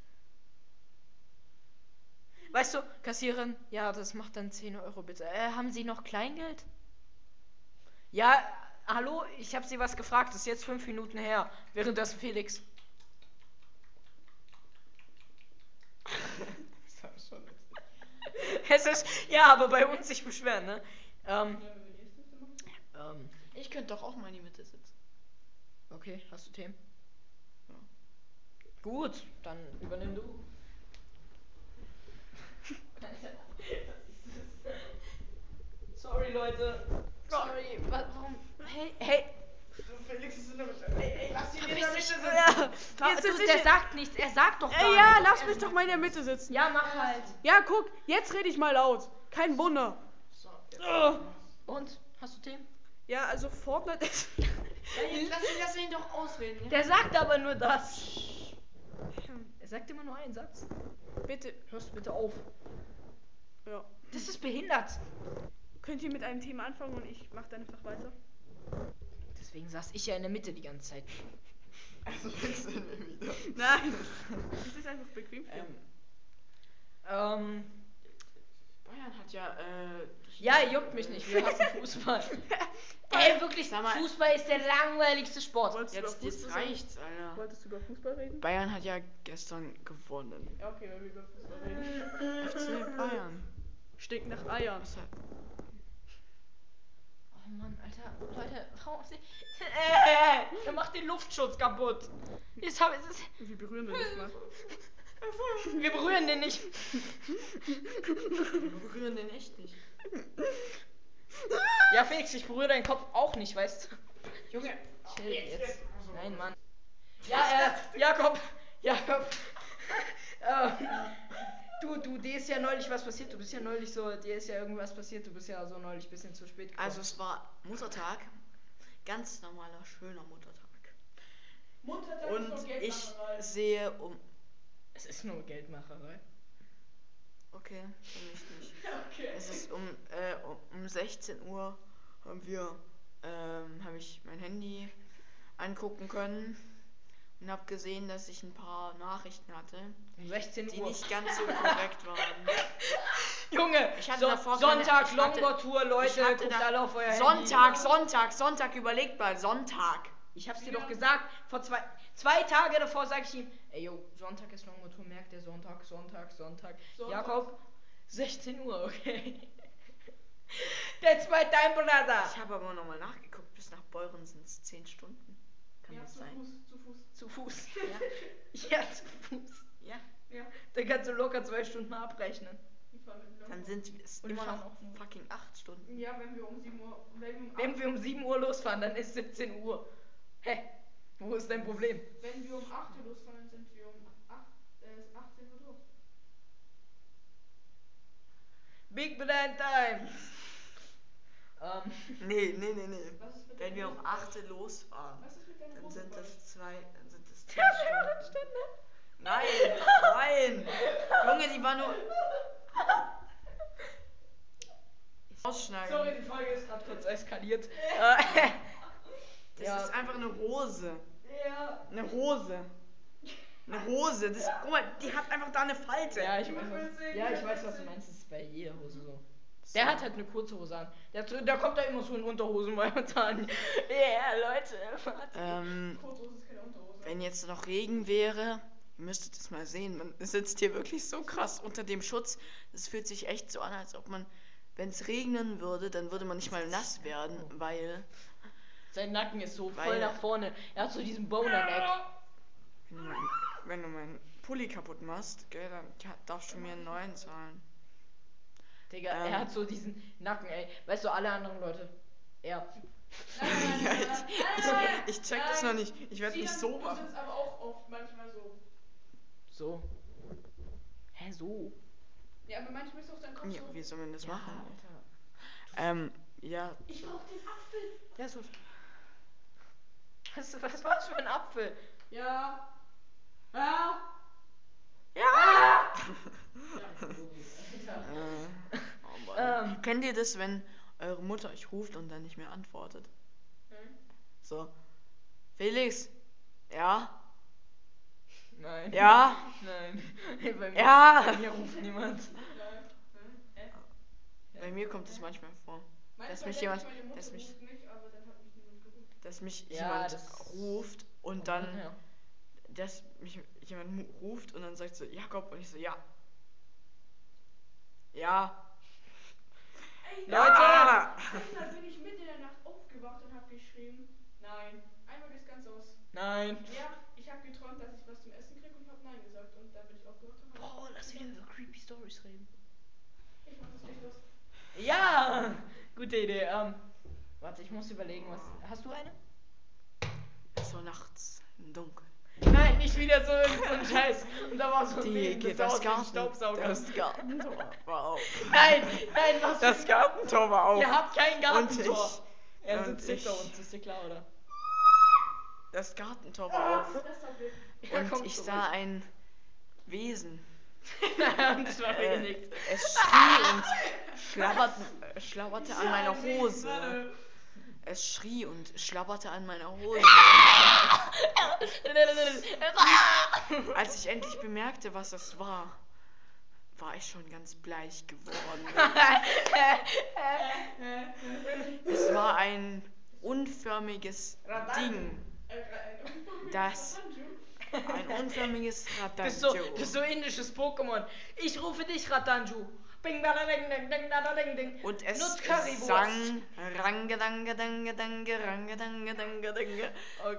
[SPEAKER 1] Weißt du, Kassiererin, ja, das macht dann 10 Euro bitte. Äh, haben Sie noch Kleingeld? Ja, hallo, ich habe Sie was gefragt, das ist jetzt fünf Minuten her. Währenddessen Felix. Es ist, ja, aber bei uns sich beschweren, ne? Ähm, ähm,
[SPEAKER 2] Ich könnte doch auch mal in die Mitte sitzen.
[SPEAKER 1] okay, hast du Themen?
[SPEAKER 2] Ja.
[SPEAKER 1] Gut, dann übernimm du. Sorry, Leute. Sorry, wa- warum? Hey, hey.
[SPEAKER 2] Felix ist in der Mitte. Ey, ey, lass ihn in der Mitte sitzen.
[SPEAKER 1] Ja,
[SPEAKER 2] Jetzt
[SPEAKER 1] du,
[SPEAKER 2] sitze
[SPEAKER 1] der sagt nichts, er sagt doch gar
[SPEAKER 4] Ey, ja,
[SPEAKER 1] nichts.
[SPEAKER 4] lass mich doch mal in der Mitte sitzen.
[SPEAKER 1] Ja, mach halt.
[SPEAKER 4] Ja, guck, jetzt rede ich mal laut. Kein Wunder.
[SPEAKER 2] So.
[SPEAKER 1] Und? Hast du Themen?
[SPEAKER 4] Ja, also Fortnite ist.
[SPEAKER 2] Ja, jetzt lass ihn, lass ihn doch ausreden. Ja?
[SPEAKER 1] Der sagt aber nur das. Er sagt immer nur einen Satz.
[SPEAKER 4] Bitte.
[SPEAKER 1] Hörst du bitte auf.
[SPEAKER 4] Ja.
[SPEAKER 1] Das ist behindert.
[SPEAKER 4] Könnt ihr mit einem Thema anfangen und ich mach dann einfach weiter?
[SPEAKER 1] Deswegen saß ich ja in der Mitte die ganze Zeit.
[SPEAKER 2] Also wechseln wir wieder.
[SPEAKER 4] Nein. Das ist einfach bequem. für
[SPEAKER 2] Ähm,
[SPEAKER 4] mich.
[SPEAKER 1] Ähm,
[SPEAKER 2] Bayern hat ja, äh.
[SPEAKER 1] ja, juckt mich nicht. Wir hassen Fußball. Ey, wirklich,
[SPEAKER 2] Sag mal-
[SPEAKER 1] Fußball ist der langweiligste Sport.
[SPEAKER 4] Wolltest du
[SPEAKER 2] Jetzt,
[SPEAKER 4] über
[SPEAKER 2] jetzt
[SPEAKER 4] Fußball reden?
[SPEAKER 2] reicht's, Alter.
[SPEAKER 4] Wolltest du über Fußball reden?
[SPEAKER 2] Bayern hat ja gestern gewonnen.
[SPEAKER 3] Ja, okay, wenn wir über Fußball reden.
[SPEAKER 2] FC Bayern.
[SPEAKER 4] Stinkt nach Eiern.
[SPEAKER 2] Deshalb-
[SPEAKER 1] Oh Mann, Alter, Leute, warum auf sie. Äh, er macht den Luftschutz kaputt. Jetzt hab ich.
[SPEAKER 4] Wir berühren den nicht mal.
[SPEAKER 1] Wir berühren den nicht.
[SPEAKER 2] Wir berühren den echt nicht.
[SPEAKER 1] Ja, Felix, ich berühre deinen Kopf auch nicht, weißt du?
[SPEAKER 2] Junge,
[SPEAKER 1] Chill jetzt. Nein, Mann. Ja, äh, Jakob. Jakob. ähm, du, du, dir ist ja neulich was passiert. Du bist ja neulich so, dir ist ja irgendwas passiert. Du bist ja so neulich ein bisschen zu spät gekommen.
[SPEAKER 2] Also es war Muttertag. Ganz normaler, schöner Muttertag.
[SPEAKER 3] Muttertag
[SPEAKER 2] Und ich sehe um.
[SPEAKER 1] Es ist nur Geldmacherei.
[SPEAKER 2] Okay, für mich nicht.
[SPEAKER 3] Okay.
[SPEAKER 2] Es ist um, äh, um, um 16 Uhr haben wir, ähm, habe ich mein Handy angucken können und habe gesehen, dass ich ein paar Nachrichten hatte,
[SPEAKER 1] Um 16
[SPEAKER 2] die
[SPEAKER 1] Uhr.
[SPEAKER 2] nicht ganz so korrekt waren.
[SPEAKER 1] Junge,
[SPEAKER 2] Ich hatte
[SPEAKER 1] so,
[SPEAKER 2] davor
[SPEAKER 1] Sonntag, Longboard-Tour, Leute, guckt
[SPEAKER 2] da-
[SPEAKER 1] alle auf euer
[SPEAKER 2] Sonntag,
[SPEAKER 1] Handy.
[SPEAKER 2] Sonntag, Sonntag, überlegt mal, Sonntag.
[SPEAKER 1] Ich hab's dir doch gesagt, vor zwei, zwei Tage davor sag ich ihm, ey yo, Sonntag ist Longboard-Tour, merkt der Sonntag, Sonntag, Sonntag.
[SPEAKER 3] Sonntag.
[SPEAKER 1] Jakob, 16 Uhr, okay. That's my time, brother.
[SPEAKER 2] Ich habe aber nochmal nachgeguckt, bis nach Beuren sind es 10 Stunden. Kann
[SPEAKER 3] Ja,
[SPEAKER 2] das
[SPEAKER 3] zu
[SPEAKER 2] sein?
[SPEAKER 3] Fuß, zu Fuß.
[SPEAKER 1] Zu Fuß. Ja, ja zu Fuß.
[SPEAKER 2] Ja.
[SPEAKER 3] Ja.
[SPEAKER 1] Dann kannst du locker zwei Stunden abrechnen.
[SPEAKER 2] Dann sind es
[SPEAKER 1] Und
[SPEAKER 2] immer
[SPEAKER 1] fahren
[SPEAKER 2] noch fucking 8 Stunden.
[SPEAKER 3] Ja, wenn wir um 7 Uhr. Wenn wir um,
[SPEAKER 1] Wenn wir um 7 Uhr losfahren, dann ist 17 Uhr. Hä? Wo ist dein Problem?
[SPEAKER 3] wenn wir um 8 Uhr losfahren, dann sind wir um 8, äh, 18 Uhr durch.
[SPEAKER 1] Big Brand Time. Ähm,
[SPEAKER 2] Nee, nee, nee, nee. Wenn wir um
[SPEAKER 3] großen
[SPEAKER 2] 8
[SPEAKER 3] Ball?
[SPEAKER 2] losfahren, dann sind das zwei, dann sind das 10
[SPEAKER 1] ja,
[SPEAKER 2] Stunden.
[SPEAKER 1] Stunde.
[SPEAKER 2] Nein, nein. Junge, die war nur. Ausschneiden.
[SPEAKER 1] Sorry, die Folge ist gerade kurz eskaliert.
[SPEAKER 2] Das
[SPEAKER 1] Ja.
[SPEAKER 2] ist einfach eine Hose.
[SPEAKER 1] ja.
[SPEAKER 2] Eine Hose. Eine Hose. Das, guck mal, die hat einfach da eine Falte.
[SPEAKER 1] Ja, ich
[SPEAKER 3] Ich
[SPEAKER 1] weiß, was, ja,
[SPEAKER 3] ich
[SPEAKER 1] weiß, was du meinst. Das ist bei jeder Hose so. Der hat halt eine kurze Hose an. Der, der kommt da immer so in Unterhosen momentan. Ja, yeah, Leute.
[SPEAKER 2] Ähm,
[SPEAKER 3] Kurzhose ist keine Unterhose.
[SPEAKER 2] wenn jetzt noch Regen wäre, ihr müsstet es mal sehen, man sitzt hier wirklich so krass unter dem Schutz. Es fühlt sich echt so an, als ob man, wenn es regnen würde, dann würde man nicht mal nass werden, weil
[SPEAKER 1] Sein Nacken ist so voll
[SPEAKER 2] Weil-
[SPEAKER 1] nach vorne. Er hat so diesen Boner-Neck.
[SPEAKER 2] wenn du, mein, wenn du meinen Pulli kaputt machst, gell, dann darfst du mir einen neuen zahlen.
[SPEAKER 1] Digga,
[SPEAKER 2] Ähm.
[SPEAKER 1] er hat so diesen Nacken, ey. Weißt du, alle anderen Leute. Er.
[SPEAKER 3] Nein, nein, nein, nein,
[SPEAKER 2] Ich, ich check das noch nicht. Ich werde nicht so
[SPEAKER 3] Du
[SPEAKER 2] machen.
[SPEAKER 3] sitzt aber auch oft manchmal so.
[SPEAKER 1] So. Hä, so?
[SPEAKER 3] Ja, aber manchmal ist auch dein Kopf
[SPEAKER 2] Ja,
[SPEAKER 3] so.
[SPEAKER 2] wie soll man das
[SPEAKER 1] Ja,
[SPEAKER 2] machen?
[SPEAKER 1] Alter.
[SPEAKER 2] Ähm, ja,
[SPEAKER 3] Ich brauch den Apfel.
[SPEAKER 1] Ja, so. Was, was war's für ein Apfel?
[SPEAKER 3] Ja. Ja.
[SPEAKER 1] Ja!
[SPEAKER 2] Äh, oh Mann.
[SPEAKER 1] Ähm.
[SPEAKER 2] Kennt ihr das, wenn eure Mutter euch ruft und dann nicht mehr antwortet?
[SPEAKER 3] Hm?
[SPEAKER 2] So. Felix? Ja?
[SPEAKER 1] Nein.
[SPEAKER 2] Ja?
[SPEAKER 1] Nein. Bei mir,
[SPEAKER 2] Ja?
[SPEAKER 1] Bei mir ruft niemand.
[SPEAKER 2] Bei mir kommt es manchmal vor,
[SPEAKER 3] Manchmal
[SPEAKER 2] mich
[SPEAKER 3] denke
[SPEAKER 2] jemand- dass mich-
[SPEAKER 3] mich, aber dann hat mich niemand gerufen.
[SPEAKER 2] Dass mich
[SPEAKER 1] Ja,
[SPEAKER 2] jemand
[SPEAKER 1] das-
[SPEAKER 2] ruft und dann,
[SPEAKER 1] Ja.
[SPEAKER 2] dass mich jemand ruft und dann sagt so, Jakob, und ich so, ja. Ja.
[SPEAKER 3] Ey,
[SPEAKER 1] Leute!
[SPEAKER 3] Einmal bin ich mitten in der Nacht aufgewacht und hab geschrieben, nein. Einmal geht's ganz aus.
[SPEAKER 1] Nein.
[SPEAKER 3] Ja, ich hab geträumt, dass ich was zum Essen krieg und hab nein gesagt. Und dann bin ich aufgewacht und hab
[SPEAKER 1] Boah, lass wieder über creepy Stories reden.
[SPEAKER 3] Ich mach das Licht aus.
[SPEAKER 1] Ja! Gute Idee. Ähm, warte, ich muss überlegen, was. Hast du eine?
[SPEAKER 2] So nachts im Dunkeln.
[SPEAKER 1] Nein, nicht wieder so ein Scheiß. Und da war so ein
[SPEAKER 2] Die geht
[SPEAKER 1] das
[SPEAKER 2] Garten,
[SPEAKER 1] Staubsauger.
[SPEAKER 2] das Gartentor war auf.
[SPEAKER 1] Nein, nein, was
[SPEAKER 2] Das Gartentor war auf.
[SPEAKER 1] Ihr habt kein
[SPEAKER 2] Und
[SPEAKER 1] Gartentor.
[SPEAKER 2] ich-
[SPEAKER 1] er
[SPEAKER 2] und
[SPEAKER 1] sitzt hinter
[SPEAKER 2] ich-
[SPEAKER 1] uns, ist dir klar, oder?
[SPEAKER 2] Das Gartentor war auf.
[SPEAKER 3] Wir.
[SPEAKER 1] Er
[SPEAKER 2] Und ich
[SPEAKER 1] zurück.
[SPEAKER 2] sah ein Wesen.
[SPEAKER 1] und es war
[SPEAKER 2] Äh, es schrie und schlabberte, schlabberte an meiner Hose. Es schrie und schlabberte an meiner Hose. Als ich endlich bemerkte, was es war, war ich schon ganz bleich geworden. Es war ein unförmiges Ding. Das. Ein unförmiges
[SPEAKER 1] Das ist so, das ist so indisches Pokémon. Ich rufe dich, Ratanju. Bing, bada, ding, ding, ding, bada, ding, ding.
[SPEAKER 2] Und es sang Rangedange, dange, dange, rangedange, dange, dange.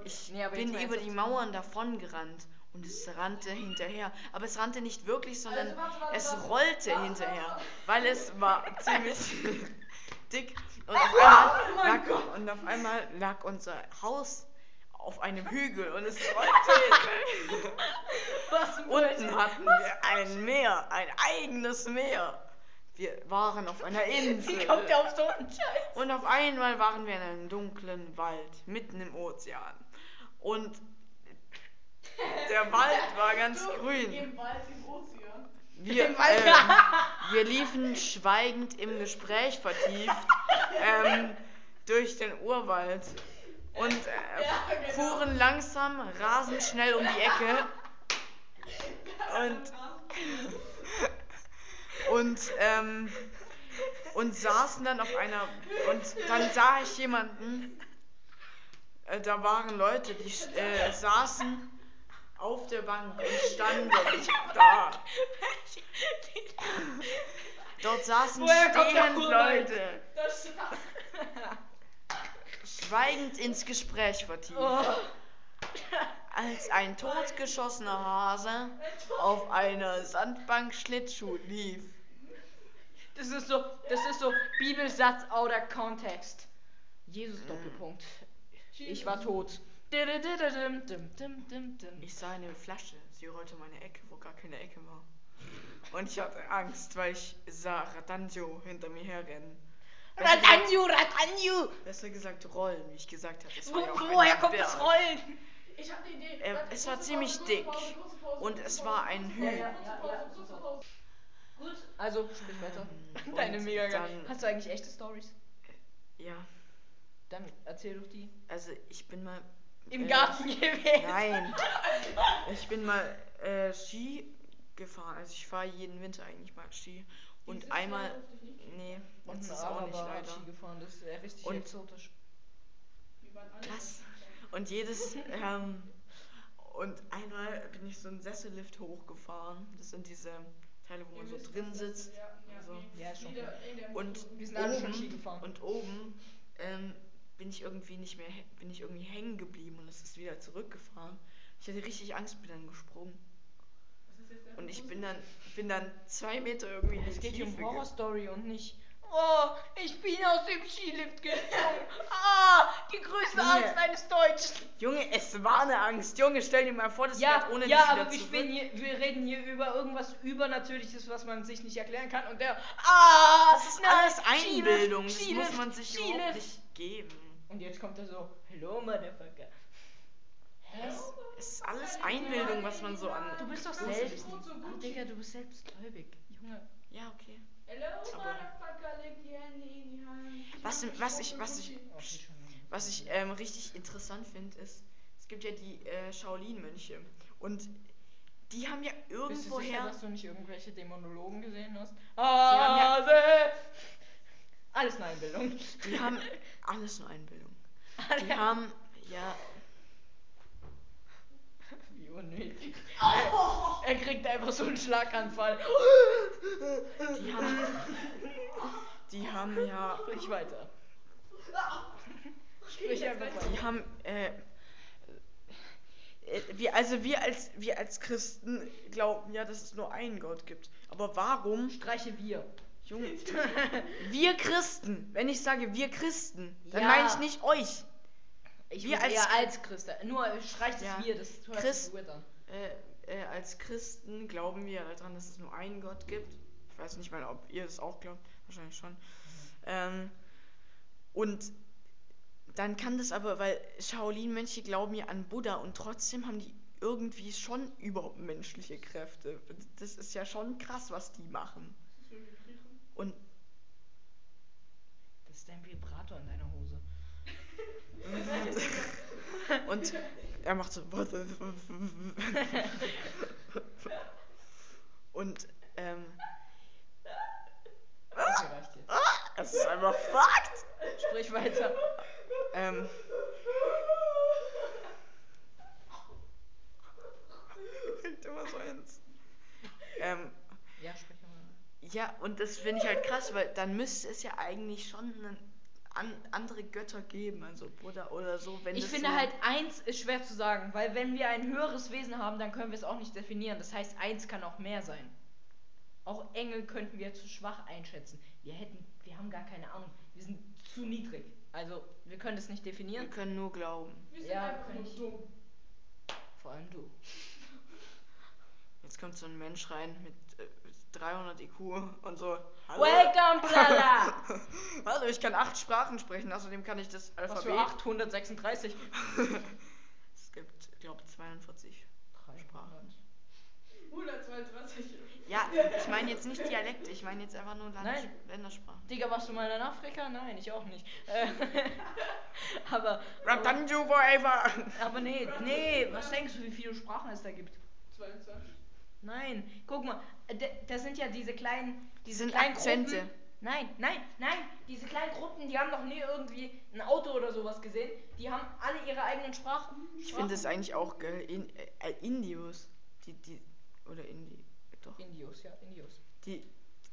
[SPEAKER 2] Ich
[SPEAKER 1] Nee,
[SPEAKER 2] bin
[SPEAKER 1] mal
[SPEAKER 2] über die. Mauern davon gerannt und es rannte hinterher. Aber es rannte nicht wirklich, sondern
[SPEAKER 3] Also, warte, warte,
[SPEAKER 2] es rollte
[SPEAKER 3] Warte,
[SPEAKER 2] hinterher, weil es war ziemlich dick. Und auf,
[SPEAKER 1] Oh
[SPEAKER 2] einmal
[SPEAKER 1] mein
[SPEAKER 2] lag, und auf einmal lag unser Haus auf einem Hügel und es rollte Unten hatten wir ein Meer, ein eigenes Meer. Wir waren auf einer Insel.
[SPEAKER 1] Wie kommt der auf so einen Scheiß?
[SPEAKER 2] Und auf einmal waren wir in einem dunklen Wald, mitten im Ozean. Und der Wald war ganz grün.
[SPEAKER 3] Im Wald, im Ozean.
[SPEAKER 2] Wir,
[SPEAKER 1] Im Wald.
[SPEAKER 2] ähm, wir liefen schweigend im Gespräch vertieft ähm, durch den Urwald und äh,
[SPEAKER 3] Ja, genau.
[SPEAKER 2] fuhren langsam, rasend schnell um die Ecke. Und und ähm, und saßen dann auf einer und dann sah ich jemanden äh, da waren Leute die äh, saßen auf der Bank und standen da Dort saßen stehend? Leute, schweigend ins Gespräch vertieft. Als ein totgeschossener Hase auf einer Sandbank Schlittschuh lief.
[SPEAKER 1] Das ist so, das ist so Bibelsatz outer Context. Jesus Doppelpunkt. Ich war tot.
[SPEAKER 2] Ich sah eine Flasche, sie rollte meine Ecke, wo gar keine Ecke war. Und ich hatte Angst, weil ich sah Radanjo hinter mir herrennen.
[SPEAKER 1] Ratanju, Ratanju!
[SPEAKER 2] Besser gesagt rollen, wie ich gesagt habe.
[SPEAKER 1] Wo,
[SPEAKER 2] ja
[SPEAKER 1] woher kommt
[SPEAKER 2] Berg.
[SPEAKER 1] das Rollen?
[SPEAKER 3] Ich hab eine Idee.
[SPEAKER 2] Äh, es war ziemlich
[SPEAKER 3] Pause,
[SPEAKER 2] dick. Und es war ein Hügel.
[SPEAKER 3] Pause, kurze Pause. Gut.
[SPEAKER 1] Also, sprich weiter.
[SPEAKER 2] Und
[SPEAKER 1] Deine mega geil. Hast du eigentlich echte Stories?
[SPEAKER 2] Ja,
[SPEAKER 1] Dann erzähl doch die.
[SPEAKER 2] also ich bin mal.
[SPEAKER 1] Im
[SPEAKER 2] äh,
[SPEAKER 1] Garten gewesen.
[SPEAKER 2] Nein. Ich bin mal äh, Ski gefahren. Also ich fahre jeden Winter eigentlich mal Ski. Und
[SPEAKER 3] Dieses
[SPEAKER 2] einmal. Nee,
[SPEAKER 1] Und
[SPEAKER 2] das ist auch nicht leider.
[SPEAKER 1] Ski gefahren. Das ist äh, richtig
[SPEAKER 2] Und-
[SPEAKER 1] exotisch.
[SPEAKER 3] Wir waren alle
[SPEAKER 2] Krass. Und jedes. Ähm, und einmal bin ich so einen Sessellift hochgefahren. Das sind diese Teile, wo man so drin sitzt.
[SPEAKER 3] ja, ja,
[SPEAKER 2] so.
[SPEAKER 3] nee.
[SPEAKER 1] Ja, ist schon
[SPEAKER 2] Und oben, und oben ähm, bin ich irgendwie nicht mehr, bin ich irgendwie hängen geblieben und es ist wieder zurückgefahren. Ich hatte richtig Angst, bin dann gesprungen. Und ich bin dann, bin dann zwei Meter irgendwie in
[SPEAKER 1] Es geht hier um
[SPEAKER 2] Tiefe ge-
[SPEAKER 1] Horrorstory und nicht. Oh, ich bin aus dem Skilift geflogen. Ah, die größte
[SPEAKER 2] Junge.
[SPEAKER 1] Angst eines Deutschen.
[SPEAKER 2] Junge, es war eine Angst. Junge, stell dir mal vor, das
[SPEAKER 1] Ja,
[SPEAKER 2] ohne
[SPEAKER 1] ja, aber wir, spielen hier, wir reden hier über irgendwas Übernatürliches, was man sich nicht erklären kann. Und der. Ah,
[SPEAKER 2] Das ist
[SPEAKER 1] nein,
[SPEAKER 2] alles
[SPEAKER 1] Skilift,
[SPEAKER 2] Einbildung. Das
[SPEAKER 1] Skilift,
[SPEAKER 2] muss man sich
[SPEAKER 1] Skilift.
[SPEAKER 2] überhaupt nicht geben.
[SPEAKER 1] Und jetzt kommt er so: Hello, Motherfucker.
[SPEAKER 2] Es, es ist alles Einbildung, was man so an.
[SPEAKER 1] Du bist doch selbst.
[SPEAKER 3] Gucci.
[SPEAKER 1] Digga, du bist selbstgläubig. Junge.
[SPEAKER 2] Ja, okay.
[SPEAKER 3] Hello, Motherfucker, leg die Hände in die Hand.
[SPEAKER 2] Was,
[SPEAKER 3] mach
[SPEAKER 2] was
[SPEAKER 3] dich
[SPEAKER 2] ich, was ich, was ich ähm, richtig interessant finde, ist, es gibt ja die äh, Shaolin-Mönche. Und die haben ja
[SPEAKER 1] Bist du sicher,
[SPEAKER 2] irgendwoher.
[SPEAKER 1] dass du nicht irgendwelche Dämonologen gesehen hast?
[SPEAKER 2] ja-
[SPEAKER 1] Hase! Alles eine Einbildung.
[SPEAKER 2] Die haben alles nur Einbildung. Die haben ja.
[SPEAKER 1] Unnötig. Er kriegt einfach so einen Schlaganfall.
[SPEAKER 2] Die haben. Die haben ja.
[SPEAKER 1] Sprich weiter. Sprich einfach
[SPEAKER 2] Die
[SPEAKER 1] weiter.
[SPEAKER 2] haben. Äh, äh, wir, also wir als, wir als Christen glauben ja, dass es nur einen Gott gibt. Aber warum,
[SPEAKER 1] Streiche wir.
[SPEAKER 2] Junge, wir Christen, wenn ich sage wir Christen, dann
[SPEAKER 1] Ja.
[SPEAKER 2] meine ich nicht euch.
[SPEAKER 1] Ich
[SPEAKER 2] Wir als-
[SPEAKER 1] eher als Christen. Nur streicht
[SPEAKER 2] Ja.
[SPEAKER 1] es wir, das hört
[SPEAKER 2] Christ-
[SPEAKER 1] sich an.
[SPEAKER 2] Äh, äh, als Christen glauben wir daran, dass es nur einen Gott gibt. Ich weiß nicht mal, ob ihr das auch glaubt. Wahrscheinlich schon. Ähm, und dann kann das aber, weil Shaolin-Mönche glauben ja an Buddha und trotzdem haben die irgendwie schon übermenschliche Kräfte. Das ist ja schon krass, was die machen. Und
[SPEAKER 1] Das ist dein Vibrator in deiner.
[SPEAKER 2] Und er macht so. Und, ähm. Es ist einfach Fakt!
[SPEAKER 1] Sprich weiter.
[SPEAKER 2] Ähm. Kriegt immer so eins. Ähm,
[SPEAKER 1] Ja, sprich mal.
[SPEAKER 2] ja, und das finde ich halt krass, weil dann müsste es ja eigentlich schon einen, an, andere Götter geben, also Buddha oder so, wenn
[SPEAKER 1] Ich
[SPEAKER 2] das
[SPEAKER 1] finde
[SPEAKER 2] so,
[SPEAKER 1] halt, eins ist schwer zu sagen, weil wenn wir ein höheres Wesen haben, dann können wir es auch nicht definieren. Das heißt, eins kann auch mehr sein. Auch Engel könnten wir zu schwach einschätzen. Wir hätten, wir haben gar keine Ahnung. Wir sind zu niedrig. Also, wir können es nicht
[SPEAKER 2] Wir
[SPEAKER 1] definieren.
[SPEAKER 2] können nur glauben.
[SPEAKER 3] Wir sind
[SPEAKER 1] Ja,
[SPEAKER 3] einfach nur dumm.
[SPEAKER 1] Vor allem du.
[SPEAKER 2] Jetzt kommt so ein Mensch rein mit äh, 300 IQ und so.
[SPEAKER 1] Welcome, Brother!
[SPEAKER 2] Hallo, ich kann acht Sprachen sprechen, außerdem kann ich das
[SPEAKER 1] Was
[SPEAKER 2] Alphabet.
[SPEAKER 1] für 836?
[SPEAKER 2] Es gibt, glaube ich, 42 Sprachen.
[SPEAKER 3] 122.
[SPEAKER 2] Ja, ich meine jetzt nicht Dialekte, ich meine jetzt einfach nur Land
[SPEAKER 1] Nein.
[SPEAKER 2] Ländersprachen.
[SPEAKER 1] Digga, warst du mal in Afrika? Nein, ich auch nicht. Äh, aber,
[SPEAKER 2] Ratanju forever!
[SPEAKER 1] aber nee, nee, was denkst du, wie viele Sprachen es da gibt?
[SPEAKER 3] 22.
[SPEAKER 1] Nein, guck mal, äh, da- das sind ja diese kleinen, diese
[SPEAKER 2] sind
[SPEAKER 1] kleinen
[SPEAKER 2] Akzente.
[SPEAKER 1] Gruppen. Nein, nein, nein, diese kleinen Gruppen, die haben noch nie irgendwie ein Auto oder sowas gesehen. Die haben alle ihre eigenen Sprachen.
[SPEAKER 2] Ich finde es eigentlich auch geil. In, äh, Indios. Die, die, oder Indi. Doch.
[SPEAKER 1] Indios, ja, Indios.
[SPEAKER 2] Die,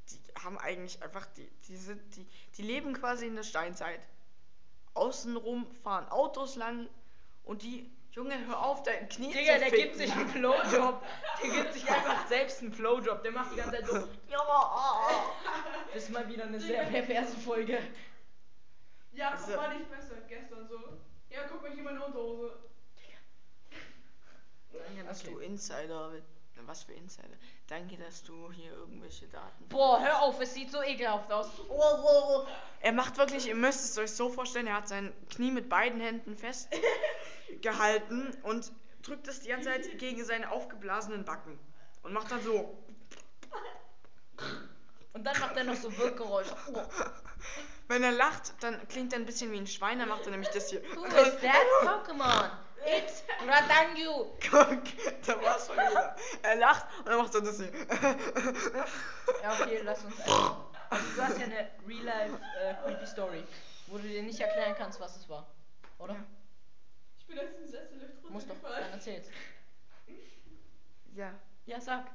[SPEAKER 2] die haben eigentlich einfach, die, die sind, die, die leben quasi in der Steinzeit. Außenrum fahren Autos lang und die, Junge, hör auf, dein Knie
[SPEAKER 1] Digga,
[SPEAKER 2] zu
[SPEAKER 1] der
[SPEAKER 2] ficken.
[SPEAKER 1] gibt sich einen Flowjob. Der gibt sich einfach selbst einen Flowjob. Der macht die ganze Zeit so. Ja, ah, ah. Das ist mal wieder eine sehr perverse Folge.
[SPEAKER 3] Ja,
[SPEAKER 2] Also-
[SPEAKER 3] war nicht besser gestern so. Ja, guck mal hier meine Unterhose.
[SPEAKER 2] Danke, dass
[SPEAKER 1] Okay.
[SPEAKER 2] du Insider, was für Insider? Danke, dass du hier irgendwelche Daten.
[SPEAKER 1] Boah, hör auf, es sieht so ekelhaft aus.
[SPEAKER 2] Er macht wirklich, ihr müsst es euch so vorstellen, er hat sein Knie mit beiden Händen festgehalten und drückt es die ganze Zeit gegen seine aufgeblasenen Backen. Und macht dann so.
[SPEAKER 1] Und dann macht er noch so Wirkgeräusche. Oh,
[SPEAKER 2] Wenn er lacht, dann klingt er ein bisschen wie ein Schwein, dann macht er nämlich das hier.
[SPEAKER 1] who is that Pokémon? It's Ratangu.
[SPEAKER 2] Guck, da war's schon wieder. Er lacht und dann macht er das hier.
[SPEAKER 1] Ja, okay, lass uns. Also, du hast ja eine Real-Life äh, Creepy Story, wo du dir nicht erklären kannst, was es war. Oder?
[SPEAKER 3] Ich bin jetzt ins letzte Lift
[SPEAKER 1] Muss doch, dann erzähl's.
[SPEAKER 2] Ja.
[SPEAKER 1] Ja, sag.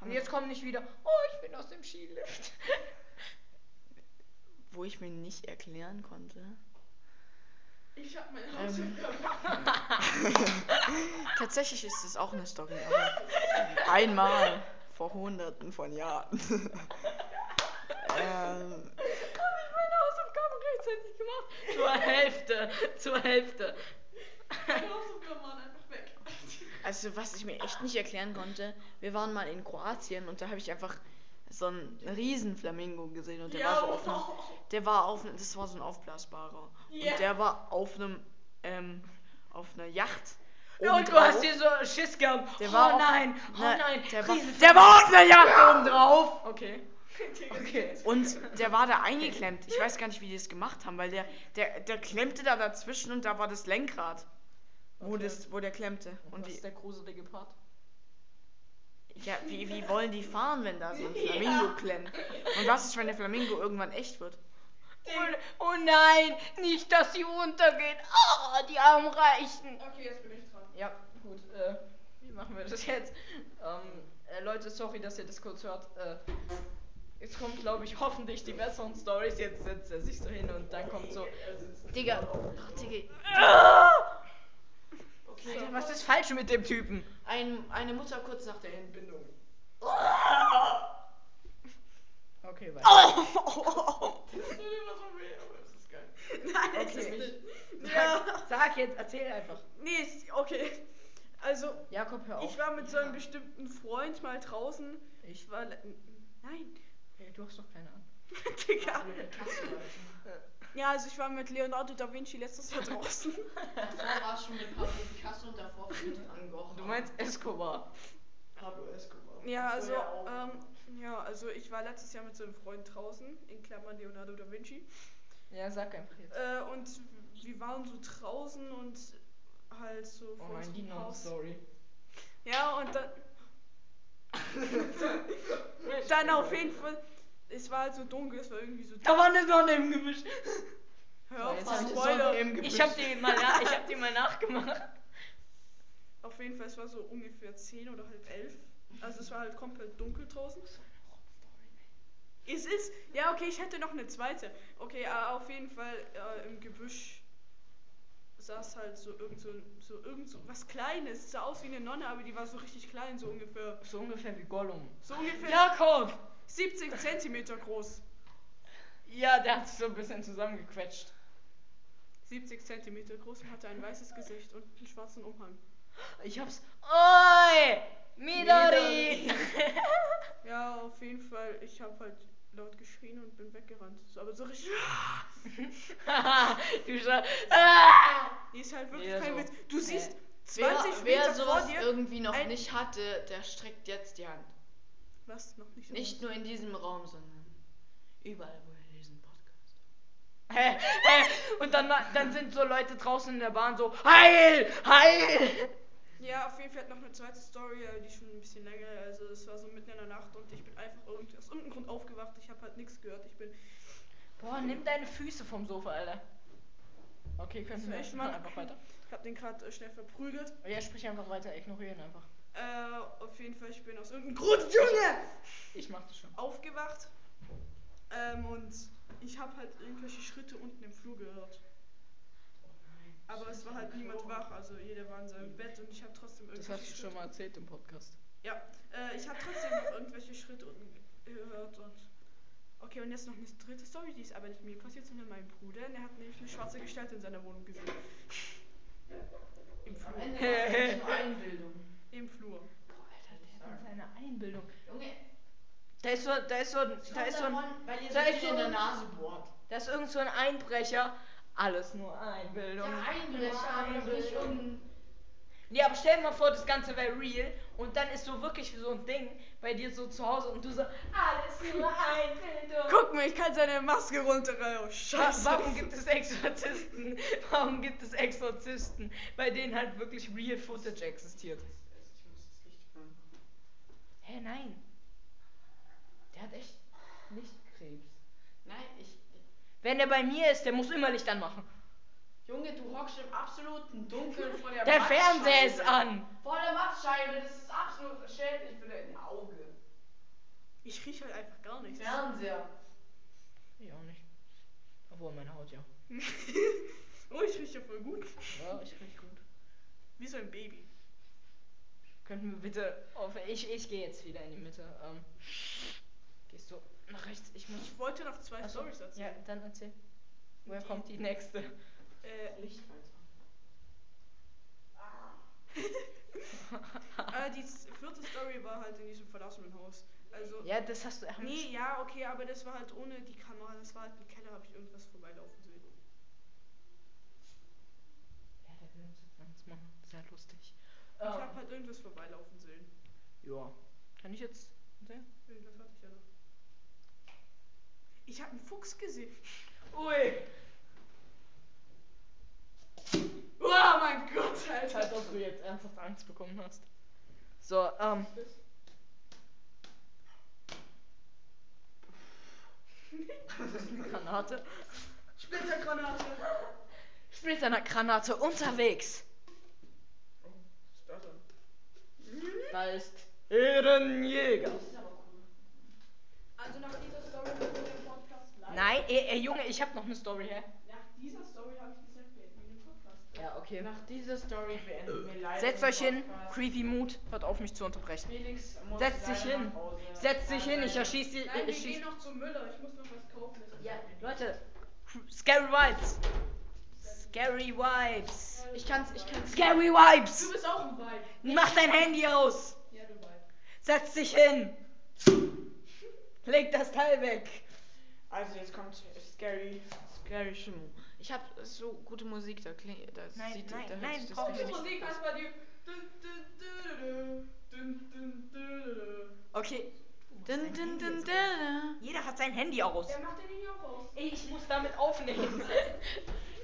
[SPEAKER 1] Und jetzt komm nicht wieder. Oh, ich bin aus dem Skilift.
[SPEAKER 2] Wo ich mir nicht erklären konnte.
[SPEAKER 3] Ich hab meine
[SPEAKER 2] Ähm.
[SPEAKER 3] Hausaufgaben.
[SPEAKER 2] Tatsächlich ist es auch eine Story, aber einmal vor hunderten von Jahren. ähm,
[SPEAKER 1] Hab ich meine Hausaufgaben gleichzeitig gemacht? Zur Hälfte. Zur Hälfte.
[SPEAKER 2] Also was ich mir echt nicht erklären konnte, wir waren mal in Kroatien und da habe ich einfach so einen riesen Flamingo gesehen und der
[SPEAKER 3] Ja,
[SPEAKER 2] war so auf einem, der war auf das war so ein aufblasbarer
[SPEAKER 3] Ja.
[SPEAKER 2] und der war auf einem, ähm, auf einer Yacht.
[SPEAKER 1] Ja, und du hast hier so Schiss gehabt.
[SPEAKER 2] Der
[SPEAKER 1] oh
[SPEAKER 2] war
[SPEAKER 1] nein, oh
[SPEAKER 2] Ne,
[SPEAKER 1] nein.
[SPEAKER 2] der war, der war auf einer Yacht oben drauf.
[SPEAKER 1] Okay. Okay.
[SPEAKER 2] Und der war da eingeklemmt. Ich weiß gar nicht, wie die das gemacht haben, weil der, der, der klemmte da dazwischen und da war das Lenkrad, wo,
[SPEAKER 1] Okay.
[SPEAKER 2] das, wo der klemmte.
[SPEAKER 1] Und
[SPEAKER 2] Und
[SPEAKER 1] was
[SPEAKER 2] die,
[SPEAKER 1] ist der gruselige Part?
[SPEAKER 2] Ja, wie, wie wollen die fahren, wenn da so ein Flamingo klemmt? Und was ist, wenn der Flamingo irgendwann echt wird?
[SPEAKER 1] Oh, oh nein, nicht, dass sie untergeht. Ah, die armen Reichen.
[SPEAKER 3] Okay, jetzt bin ich dran.
[SPEAKER 1] Ja, gut. Äh, wie machen wir das jetzt? Ähm, äh, Leute, sorry, dass ihr das kurz hört. Äh, jetzt kommt, glaube ich, hoffentlich die besseren Stories. Jetzt setzt er sich so hin und dann kommt so. Digga. Ach, Digga.
[SPEAKER 2] Okay.
[SPEAKER 1] Alter, was ist falsch mit dem Typen?
[SPEAKER 2] Ein, eine Mutter kurz nach der Entbindung.
[SPEAKER 1] Okay, weiter.
[SPEAKER 3] Das tut immer so weh, aber es ist geil.
[SPEAKER 2] Nein,
[SPEAKER 1] Okay.
[SPEAKER 3] Ja.
[SPEAKER 1] Sag jetzt, erzähl einfach.
[SPEAKER 3] Nee, ist- okay. Also,
[SPEAKER 1] Jakob, hör auf.
[SPEAKER 3] ich war mit so einem bestimmten Freund mal draußen. Ich war. Nein.
[SPEAKER 1] Hey, du hast doch keine Ahnung.
[SPEAKER 3] Digga. Ja, also ich war mit Leonardo da Vinci letztes Jahr draußen.
[SPEAKER 2] Davor war schon mit Pablo Picasso und davor mit Van Gogh.
[SPEAKER 1] Du meinst Escobar.
[SPEAKER 2] Pablo Escobar.
[SPEAKER 3] Ja, also, ähm, ja, also ich war letztes Jahr mit so einem Freund draußen, in Klammern Leonardo da Vinci.
[SPEAKER 1] Ja, sag einfach jetzt.
[SPEAKER 3] Äh, und wir waren so draußen und halt so
[SPEAKER 1] Oh
[SPEAKER 3] vor
[SPEAKER 1] nein, die
[SPEAKER 3] Haus.
[SPEAKER 1] Non-Story.
[SPEAKER 3] Ja, und dann. dann auf jeden Fall. Es war halt so dunkel, es war irgendwie so.
[SPEAKER 1] Da war eine Sonne im Gebüsch.
[SPEAKER 3] Hör auf,
[SPEAKER 1] ich
[SPEAKER 3] zu
[SPEAKER 1] das
[SPEAKER 3] spoilern.
[SPEAKER 1] Ich hab die mal, na, ich hab die mal nachgemacht.
[SPEAKER 3] Auf jeden Fall, es war so ungefähr 10 oder halb 11. Also es war halt komplett dunkel draußen. Es ist. Ja, okay, ich hätte noch eine zweite. Okay, äh, auf jeden Fall äh, im Gebüsch saß halt so irgend so, so irgend so was Kleines. Sah aus wie eine Nonne, aber die war so richtig klein, so ungefähr.
[SPEAKER 1] So ungefähr wie Gollum.
[SPEAKER 3] So ungefähr
[SPEAKER 1] Jakob!
[SPEAKER 3] 70 Zentimeter groß.
[SPEAKER 1] Ja, der hat sich so ein bisschen zusammengequetscht.
[SPEAKER 3] 70 Zentimeter groß und hatte ein weißes Gesicht und einen schwarzen Umhang.
[SPEAKER 1] Ich hab's. Oi! Midori!
[SPEAKER 3] Ja, auf jeden Fall, ich habe halt laut geschrien und bin weggerannt. So, aber so richtig.
[SPEAKER 1] du schau. Ah!
[SPEAKER 3] Die ist halt wirklich
[SPEAKER 1] Ja,
[SPEAKER 3] kein
[SPEAKER 1] so.
[SPEAKER 3] Witz. Du siehst
[SPEAKER 2] Wer,
[SPEAKER 3] 20
[SPEAKER 2] wer
[SPEAKER 3] Meter
[SPEAKER 2] sowas
[SPEAKER 3] vor dir.
[SPEAKER 2] irgendwie noch nicht hatte, der streckt jetzt die Hand.
[SPEAKER 3] Was? Noch nicht so
[SPEAKER 2] Nicht nur in diesem Raum, sondern überall, wo er diesen Podcast
[SPEAKER 1] Hä? Hä? Und dann, dann sind so Leute draußen in der Bahn so: Heil! Heil!
[SPEAKER 3] Ja, auf jeden Fall noch eine zweite Story, äh, die ist schon ein bisschen länger. Also es war so mitten in der Nacht und ich bin einfach irgendwie aus irgendeinem Grund aufgewacht. Ich habe halt nichts gehört. Ich bin.
[SPEAKER 1] Boah, nimm deine Füße vom Sofa, Alter. Okay, können wir echt mal einfach weiter.
[SPEAKER 3] Ich habe den gerade äh, schnell verprügelt.
[SPEAKER 1] Ja, sprich einfach weiter, ignorieren einfach.
[SPEAKER 3] Äh, auf jeden Fall, ich bin aus irgendeinem Grund, Junge!
[SPEAKER 1] Ich mach das schon.
[SPEAKER 3] aufgewacht ähm, und ich habe halt irgendwelche Schritte unten im Flur gehört. Aber es war halt niemand wach, also jeder war in seinem Bett und ich habe trotzdem
[SPEAKER 1] Das
[SPEAKER 3] irgendwelche
[SPEAKER 1] hast du
[SPEAKER 3] Schritte.
[SPEAKER 1] schon mal erzählt im Podcast.
[SPEAKER 3] Ja, äh, ich habe trotzdem noch irgendwelche Schritte unten ge- gehört und. Okay, und jetzt noch eine dritte Story, die ist aber nicht mir passiert, sondern meinem Bruder. Der hat nämlich eine schwarze Gestalt in seiner Wohnung gesehen. Im
[SPEAKER 2] Am
[SPEAKER 3] Flur.
[SPEAKER 2] Ende war es nur Einbildung.
[SPEAKER 3] Im Flur.
[SPEAKER 1] Boah, Alter, der hat seine Einbildung.
[SPEAKER 2] Junge,
[SPEAKER 1] Da ist so, da ist so, da ist so ein,
[SPEAKER 2] weil ihr
[SPEAKER 1] da ist so
[SPEAKER 2] in der Nase bohrt.
[SPEAKER 1] da ist irgend so ein Einbrecher. Alles nur Einbildung.
[SPEAKER 2] Ja, Einbrecher, irgendein...
[SPEAKER 1] Nee, aber stell dir mal vor, das Ganze wäre real und dann ist so wirklich so ein Ding bei dir so zu Hause und du so, alles nur Einbildung.
[SPEAKER 3] Guck mal, ich kann seine Maske runterreißen. Oh, Scheiße.
[SPEAKER 1] Warum gibt es Exorzisten? Warum gibt es Exorzisten, bei denen halt wirklich real Footage existiert?
[SPEAKER 2] Ich muss das Licht anmachen.
[SPEAKER 1] Hä, nein. Der hat echt Lichtkrebs.
[SPEAKER 2] Nein, ich...
[SPEAKER 1] Wenn der bei mir ist, der muss immer Licht anmachen.
[SPEAKER 2] Junge, du hockst im absoluten Dunkeln vor der
[SPEAKER 1] Der Fernseher ist an.
[SPEAKER 2] Vor der Mattscheibe, das ist absolut schädlich für dein Auge.
[SPEAKER 3] Ich rieche halt einfach gar nichts.
[SPEAKER 2] Fernseher.
[SPEAKER 1] Ich auch nicht. Obwohl meine Haut ja.
[SPEAKER 3] Oh, ich rieche voll gut.
[SPEAKER 1] Ja, ich riech gut.
[SPEAKER 3] Wie so ein Baby.
[SPEAKER 1] Könnten wir bitte auf. Ich, ich gehe jetzt wieder in die Mitte. Ähm, gehst du nach rechts? Ich muss.
[SPEAKER 3] Ich wollte noch zwei
[SPEAKER 1] Ach so,
[SPEAKER 3] Stories erzählen.
[SPEAKER 1] Ja, dann erzähl. Woher
[SPEAKER 3] Die-
[SPEAKER 1] kommt die nächste?
[SPEAKER 3] Äh,
[SPEAKER 2] Lichtschalter.
[SPEAKER 3] äh, die z- vierte Story war halt in diesem verlassenen Haus. Also.
[SPEAKER 1] Ja, das hast du. haben
[SPEAKER 3] Nee, ja, okay, aber das war halt ohne die Kamera. Das war halt im Keller, habe ich irgendwas vorbeilaufen sehen.
[SPEAKER 1] Ja, will uns jetzt Angst machen. Sehr lustig.
[SPEAKER 3] Ich
[SPEAKER 1] Ähm,
[SPEAKER 3] habe halt irgendwas vorbeilaufen sehen.
[SPEAKER 1] ja. Kann ich jetzt erzählen?
[SPEAKER 3] Irgendwas hatte ich ja noch. Ich habe einen Fuchs gesehen.
[SPEAKER 1] Ui!
[SPEAKER 3] Oh mein Gott, Alter.
[SPEAKER 1] Als ob du jetzt ernsthaft Angst bekommen hast. So, ähm. Granate.
[SPEAKER 3] Splittergranate.
[SPEAKER 1] Splittergranate unterwegs.
[SPEAKER 2] Was ist das denn?
[SPEAKER 1] Da ist Ehrenjäger.
[SPEAKER 3] Also nach dieser Story wird der Podcast bleiben.
[SPEAKER 1] Nein, ey, ey, Junge, ich hab noch eine Story, hä?
[SPEAKER 3] Nach dieser Story habe ich gesagt, beenden wir den Podcast.
[SPEAKER 1] Ja, okay.
[SPEAKER 2] Nach dieser Story beenden wir leider
[SPEAKER 1] Setzt
[SPEAKER 2] den
[SPEAKER 1] euch hin,
[SPEAKER 2] Podcast.
[SPEAKER 1] Creepy Mood, hört auf mich zu unterbrechen.
[SPEAKER 2] Felix muss
[SPEAKER 1] Setzt dich
[SPEAKER 2] leider
[SPEAKER 1] hin.
[SPEAKER 2] nach Hause.
[SPEAKER 1] Setzt dich hin, ich erschieß die.
[SPEAKER 3] Nein, wir
[SPEAKER 1] Ich schieß.
[SPEAKER 3] gehen noch zum Müller. Ich muss noch was kaufen. Das ist
[SPEAKER 1] Ja, Leute, Scary Vibes. Scary Vibes.
[SPEAKER 2] Ich kann's, ich kann's.
[SPEAKER 1] Scary
[SPEAKER 3] Du
[SPEAKER 1] Vibes.
[SPEAKER 3] bist auch ein Vibe.
[SPEAKER 1] Mach dein Handy aus.
[SPEAKER 3] Ja, du Vibe.
[SPEAKER 1] Setz dich hin. Leg das Teil weg.
[SPEAKER 2] Also jetzt kommt scary, scary Stimmung. Ich hab so gute Musik, da klingt, das
[SPEAKER 1] Nein,
[SPEAKER 2] sieht,
[SPEAKER 1] nein,
[SPEAKER 2] da hört
[SPEAKER 1] nein,
[SPEAKER 2] sich das.
[SPEAKER 3] Musik heißt bei dir. Dun, dun, dun, dun, dun, dun, dun, dun.
[SPEAKER 1] Okay.
[SPEAKER 2] Dun, dun, dun.
[SPEAKER 1] Jeder hat sein Handy aus.
[SPEAKER 3] Der macht den Handy auch aus.
[SPEAKER 1] Ich muss damit aufnehmen.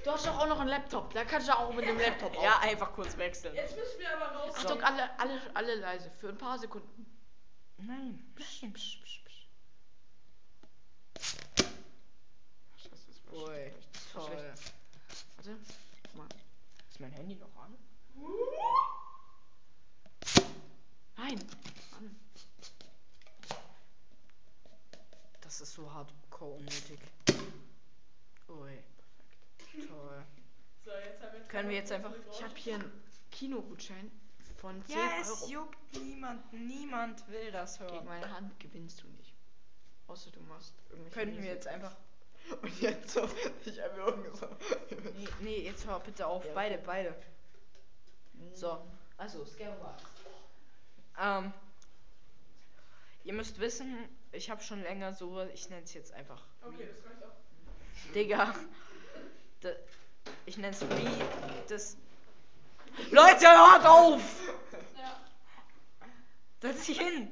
[SPEAKER 2] Du hast doch auch noch einen Laptop, da kannst du auch mit dem Laptop
[SPEAKER 1] ja,
[SPEAKER 2] auf.
[SPEAKER 1] einfach kurz wechseln.
[SPEAKER 3] Jetzt müssen wir aber raus.
[SPEAKER 2] Achtung, alle, alle, alle leise, für ein paar Sekunden.
[SPEAKER 1] Nein. Psch, psch, psch, psch.
[SPEAKER 2] Das ist
[SPEAKER 1] Ui,
[SPEAKER 2] schlecht.
[SPEAKER 1] toll.
[SPEAKER 2] schlecht. Warte, guck mal.
[SPEAKER 1] Ist mein Handy noch an?
[SPEAKER 2] Nein. Mann.
[SPEAKER 1] Das ist so hardcore unnötig. Ui. Toll.
[SPEAKER 3] So, jetzt haben wir
[SPEAKER 1] Können wir jetzt einfach-
[SPEAKER 2] Ich habe hier einen Kinogutschein von 10
[SPEAKER 1] Ja, es
[SPEAKER 2] Euro.
[SPEAKER 1] juckt niemand. Niemand will das
[SPEAKER 2] Gegen
[SPEAKER 1] hören.
[SPEAKER 2] meine Hand gewinnst du nicht. Außer du machst irgendwelche
[SPEAKER 1] Könnten wir
[SPEAKER 2] Musik.
[SPEAKER 1] jetzt einfach.
[SPEAKER 2] Und jetzt so, ich habe irgendwie so.
[SPEAKER 1] Nee, nee, jetzt hör bitte auf.
[SPEAKER 2] Ja,
[SPEAKER 1] Beide,
[SPEAKER 2] okay.
[SPEAKER 1] beide. So, also, Wars. Ähm. Ihr müsst wissen, ich habe schon länger so, ich nenne es jetzt einfach.
[SPEAKER 3] Okay, das reicht auch.
[SPEAKER 1] Digga. Ich nenne es wie das. Leute, hört auf!
[SPEAKER 3] Ja.
[SPEAKER 1] Setz dich hin!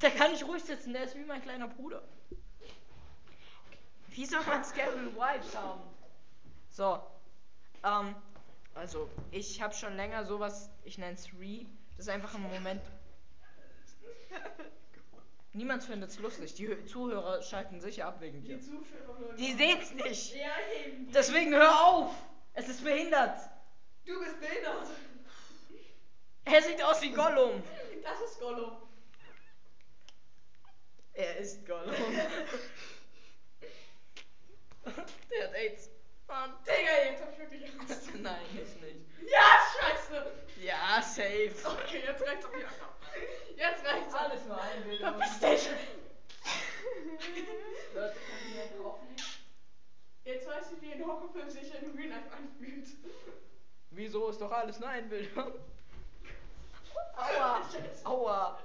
[SPEAKER 1] Der kann nicht ruhig sitzen, der ist wie mein kleiner Bruder. Wie soll man Scary Vibes haben? So. Ähm, also, ich habe schon länger sowas, ich nenne es Re. Das ist einfach ein Moment. Niemand findet es lustig. Die Hö- Zuhörer schalten sicher ab wegen dir.
[SPEAKER 3] Die hören
[SPEAKER 1] Die sehen's nicht.
[SPEAKER 3] Ja, eben.
[SPEAKER 1] Deswegen hör auf! Es ist behindert!
[SPEAKER 3] Du bist behindert.
[SPEAKER 1] Er sieht aus wie Gollum.
[SPEAKER 3] Das ist Gollum.
[SPEAKER 1] ist Gollum. Der hat AIDS. Mann.
[SPEAKER 3] Digga, jetzt hab ich wirklich Angst.
[SPEAKER 1] Nein, ich nicht.
[SPEAKER 3] Ja, scheiße.
[SPEAKER 1] Ja, safe.
[SPEAKER 3] Okay, jetzt reicht's auch wieder. Jetzt reicht's.
[SPEAKER 1] Alles nur Einbildung.
[SPEAKER 3] Verpiss dich.
[SPEAKER 1] Leute, kann ich mehr draufnehmen?
[SPEAKER 3] Jetzt weiß ich, wie ein Horrorfilm sich in Real Life anfühlt.
[SPEAKER 1] Wieso ist doch alles nur Einbildung? Aua! Aua!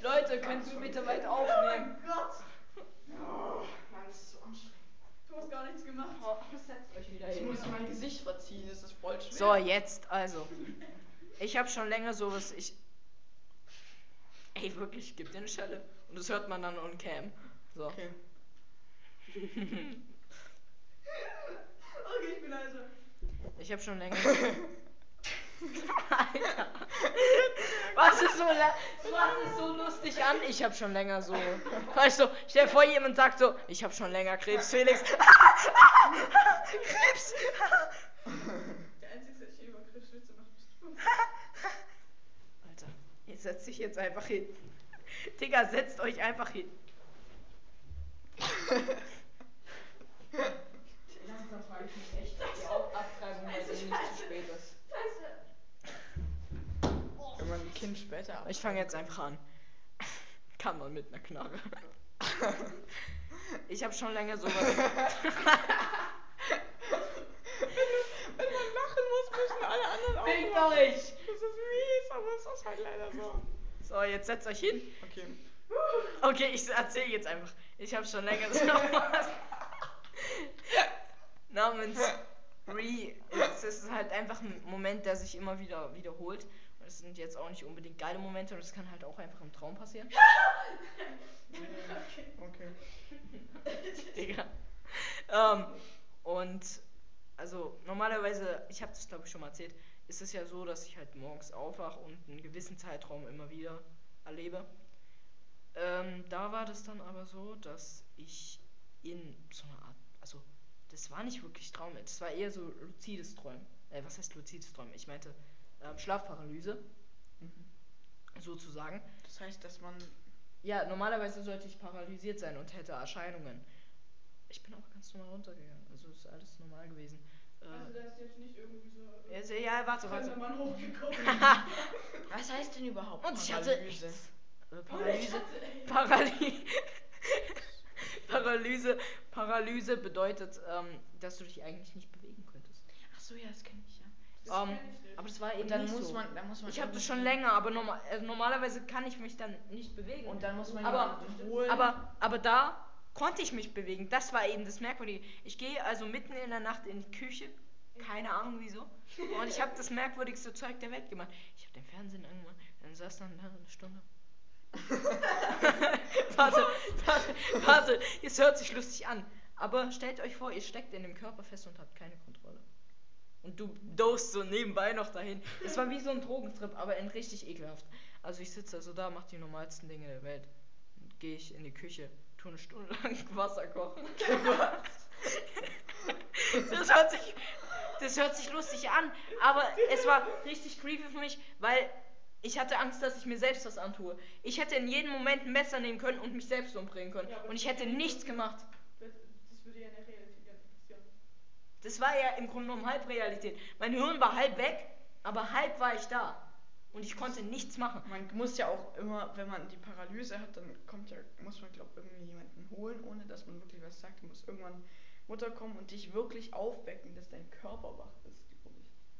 [SPEAKER 1] Leute, könnt ihr bitte weit aufnehmen?
[SPEAKER 3] Gott. Oh, so anstrengend. Du hast gar nichts gemacht.
[SPEAKER 1] Setzt euch wieder
[SPEAKER 2] Ich
[SPEAKER 1] hin.
[SPEAKER 2] muss mein Gesicht verziehen, das ist voll schwer.
[SPEAKER 1] So, jetzt also. Ich habe schon länger sowas. Ich. Ey, wirklich, gib dir eine Schelle. Und das hört man dann on cam. So.
[SPEAKER 2] Okay.
[SPEAKER 3] Okay, ich bin leise.
[SPEAKER 1] Ich habe schon länger. Alter. Was ist so, was ist so lustig an? Ich habe schon länger so. Weißt du, stell dir vor, jemand sagt so, ich habe schon länger Krebs, Felix. Krebs!
[SPEAKER 3] Der Einzige, der hier über macht, bist du.
[SPEAKER 1] Alter, ihr setzt dich jetzt einfach hin. Digga, setzt euch einfach hin. Langsam frage ich mich echt, ob die Abtreibung bei denen nicht zu spät ist.
[SPEAKER 2] Wenn man ein Kind später ab.
[SPEAKER 1] Ich fange jetzt einfach an. Kann man mit einer Knarre. Ich habe schon länger sowas.
[SPEAKER 2] Wenn man lachen muss, müssen alle anderen auch
[SPEAKER 1] Fickt euch!
[SPEAKER 2] Das ist mies, aber es ist halt leider so.
[SPEAKER 1] So, jetzt setzt euch hin.
[SPEAKER 2] Okay.
[SPEAKER 1] Okay, ich erzähle jetzt einfach. Ich habe schon länger sowas. Namens Re. Es ist halt einfach ein Moment, der sich immer wieder wiederholt. Es sind jetzt auch nicht unbedingt geile Momente und es kann halt auch einfach im Traum passieren.
[SPEAKER 2] Okay.
[SPEAKER 1] Digga. Ähm, und also normalerweise, ich habe das glaube ich schon mal erzählt, ist es ja so, dass ich halt morgens aufwache und einen gewissen Zeitraum immer wieder erlebe. Ähm, da war das dann aber so, dass ich in so einer Art, also das war nicht wirklich Traum, das war eher so luzides Träumen. Äh, was heißt luzides Träumen? Ich meinte ähm, Schlafparalyse,
[SPEAKER 2] Mhm.
[SPEAKER 1] sozusagen.
[SPEAKER 2] Das heißt, dass man.
[SPEAKER 1] Ja, normalerweise sollte ich paralysiert sein und hätte Erscheinungen. Ich bin auch ganz normal runtergegangen, also ist alles normal gewesen. Äh,
[SPEAKER 3] Also, da ist jetzt nicht irgendwie so.
[SPEAKER 1] ja, se- ja, warte, warte.
[SPEAKER 3] Mann hochgekommen.
[SPEAKER 2] Was heißt denn überhaupt
[SPEAKER 1] Und ich hatte-
[SPEAKER 2] Paralyse?
[SPEAKER 1] Äh,
[SPEAKER 3] ich
[SPEAKER 1] Paralyse.
[SPEAKER 3] hatte-
[SPEAKER 1] Paraly Paralyse. Paralyse bedeutet, ähm, dass du dich eigentlich nicht bewegen könntest.
[SPEAKER 2] Ach so, ja, das kenne ich ja.
[SPEAKER 3] Das
[SPEAKER 1] Ähm,
[SPEAKER 3] kenn ich nicht.
[SPEAKER 1] Aber das war eben
[SPEAKER 2] Und dann
[SPEAKER 1] nicht
[SPEAKER 2] muss
[SPEAKER 1] so.
[SPEAKER 2] man, dann muss man.
[SPEAKER 1] ich habe das schon länger, aber norma äh, normalerweise kann ich mich dann nicht bewegen.
[SPEAKER 2] Und dann muss man
[SPEAKER 1] Aber-
[SPEAKER 2] holen.
[SPEAKER 1] Aber, aber da konnte ich mich bewegen. Das war eben das Merkwürdige. Ich gehe also mitten in der Nacht in die Küche. Keine Ahnung wieso. Und ich habe das merkwürdigste Zeug der Welt gemacht. Ich habe den Fernsehen angemacht. Dann saß dann da eine Stunde. warte, warte, warte. Es hört sich lustig an. Aber stellt euch vor, ihr steckt in dem Körper fest und habt keine Kontrolle. Und du dost so nebenbei noch dahin. Es war wie so ein Drogentrip, aber in richtig ekelhaft. Also ich sitze also da, mach die normalsten Dinge der Welt. Gehe ich in die Küche, tue eine Stunde lang Wasser kochen. das hört sich, das hört sich lustig an, aber es war richtig creepy für mich, weil ich hatte Angst, dass ich mir selbst was antue. Ich hätte in jedem Moment ein Messer nehmen können und mich selbst umbringen können.
[SPEAKER 3] Ja,
[SPEAKER 1] und ich hätte
[SPEAKER 3] nicht
[SPEAKER 1] nichts gemacht.
[SPEAKER 3] Das würde ja in der Realität gar nicht passieren.
[SPEAKER 1] Das war ja im Grunde genommen Halbrealität. Mein Hirn war halb weg, aber halb war ich da. Und ich konnte nichts machen.
[SPEAKER 2] Man muss ja auch immer, wenn man die Paralyse hat, dann kommt ja, muss man glaube irgendwie jemanden holen, ohne dass man wirklich was sagt. Muss irgendwann Mutter kommen und dich wirklich aufwecken, dass dein Körper wach ist.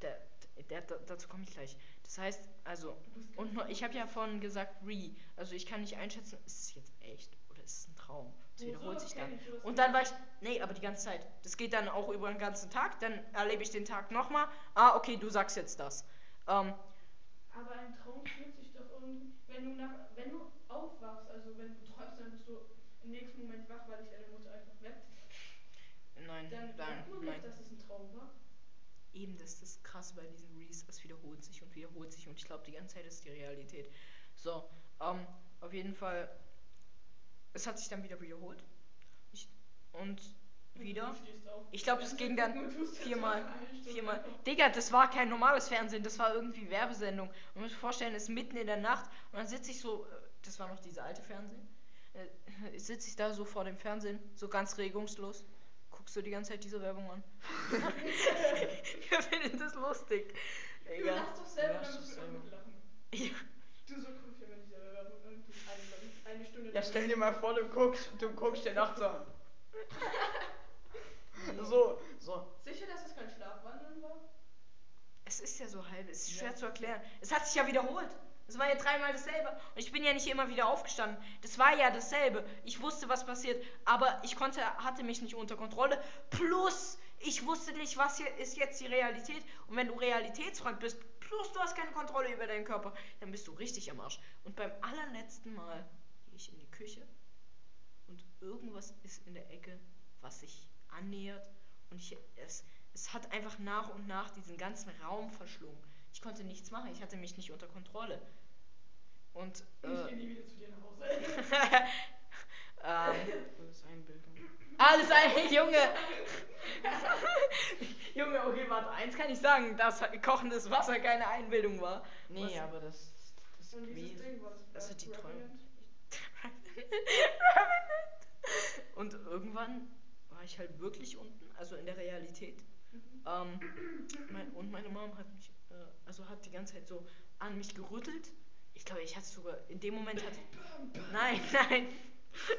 [SPEAKER 1] Der, der, der, dazu komme ich gleich. Das heißt, also, und nur, ich habe ja vorhin gesagt, Re. Also ich kann nicht einschätzen, ist es jetzt echt ist ein Traum? Das
[SPEAKER 3] Oh,
[SPEAKER 1] wiederholt sich dann. Und dann war ich, nee, aber die ganze Zeit. Das geht dann auch über den ganzen Tag. Dann erlebe ich den Tag nochmal. Ah, okay, du sagst jetzt das. Ähm,
[SPEAKER 3] Aber ein Traum fühlt sich doch irgendwie, wenn du nach, wenn du aufwachst, also wenn du träumst, dann bist du im nächsten Moment wach, weil dich deine Mutter einfach weckt.
[SPEAKER 1] nein,
[SPEAKER 3] Dann
[SPEAKER 1] nein,
[SPEAKER 3] merkt man dass es ein Traum war.
[SPEAKER 1] Eben, das ist das Krasse bei diesen Rees. Es wiederholt sich und wiederholt sich und ich glaube, die ganze Zeit ist die Realität. So, ähm, auf jeden Fall, es hat sich dann wieder wiederholt. Ich, und wieder.
[SPEAKER 3] du.
[SPEAKER 1] Ich glaube, das ging dann viermal. Viermal. Digga, das war kein normales Fernsehen, das war irgendwie Werbesendung. Man muss sich vorstellen, es ist mitten in der Nacht und dann sitze ich so das war noch diese alte Fernsehen. Äh, sitze ich da so vor dem Fernsehen, so ganz regungslos. Guckst du die ganze Zeit diese Werbung an? Wir finden das lustig.
[SPEAKER 3] Du
[SPEAKER 1] Egal.
[SPEAKER 3] lachst doch selber,
[SPEAKER 1] Ja,
[SPEAKER 3] dann musst du.
[SPEAKER 1] Ja.
[SPEAKER 3] Du so guckst ja, wenn diese Werbung irgendwie eine, Stunde
[SPEAKER 2] Ja, stell dir mal vor, du guckst, du guckst dir nachts so. So, so.
[SPEAKER 3] Sicher, dass es kein Schlafwandeln war?
[SPEAKER 1] Es ist ja so halb, es ist
[SPEAKER 2] Ja.
[SPEAKER 1] schwer zu erklären. Es hat sich ja wiederholt. Es war ja dreimal dasselbe. Und ich bin ja nicht immer wieder aufgestanden. Das war ja dasselbe. Ich wusste, was passiert. Aber ich konnte, hatte mich nicht unter Kontrolle. Plus, ich wusste nicht, was hier ist jetzt die Realität. Und wenn du realitätsfremd bist, plus du hast keine Kontrolle über deinen Körper, dann bist du richtig am Arsch. Und beim allerletzten Mal ich in die Küche und irgendwas ist in der Ecke, was sich annähert. Und ich, es, es hat einfach nach und nach diesen ganzen Raum verschlungen. Ich konnte nichts machen, ich hatte mich nicht unter Kontrolle. Und
[SPEAKER 3] Ich
[SPEAKER 1] äh,
[SPEAKER 3] gehe nie wieder zu dir nach Hause.
[SPEAKER 1] ähm, das ist Einbildung. Alles ein Junge! Junge, okay, warte, eins kann ich sagen, dass kochendes Wasser keine Einbildung war.
[SPEAKER 2] Nee,
[SPEAKER 1] Was-
[SPEAKER 2] aber das, das.
[SPEAKER 3] Ding, was
[SPEAKER 1] Das sind die
[SPEAKER 3] Revenant?
[SPEAKER 1] Und irgendwann war ich halt wirklich unten, also in der Realität.
[SPEAKER 3] Mhm.
[SPEAKER 1] Ähm, mein, und meine Mom hat mich, äh, also hat die ganze Zeit so an mich gerüttelt. Ich glaube, ich hatte sogar in dem Moment hatte. Nein, nein.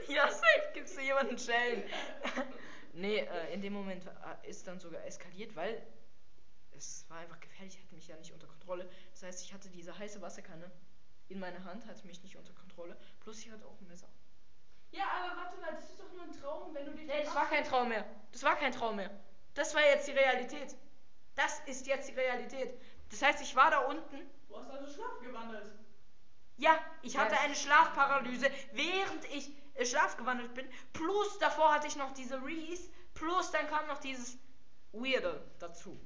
[SPEAKER 1] Ja, safe gibst du jemanden Schellen. nee, äh, in dem Moment äh, ist dann sogar eskaliert, weil es war einfach gefährlich, ich hatte mich ja nicht unter Kontrolle. Das heißt, ich hatte diese heiße Wasserkanne in meiner Hand, hatte mich nicht unter Kontrolle. Plus ich hatte auch ein Messer.
[SPEAKER 3] Ja, aber warte mal, das ist doch nur ein Traum, wenn du dich.
[SPEAKER 1] Nee, das war kein Traum mehr. Das war kein Traum mehr. Das war jetzt die Realität. Das ist jetzt die Realität. Das heißt, ich war da unten.
[SPEAKER 3] Du hast also Schlaf gewandelt.
[SPEAKER 1] Ja, ich hatte eine Schlafparalyse, während ich äh, schlafgewandelt bin. Plus davor hatte ich noch diese Reese. Plus dann kam noch dieses Weirde dazu.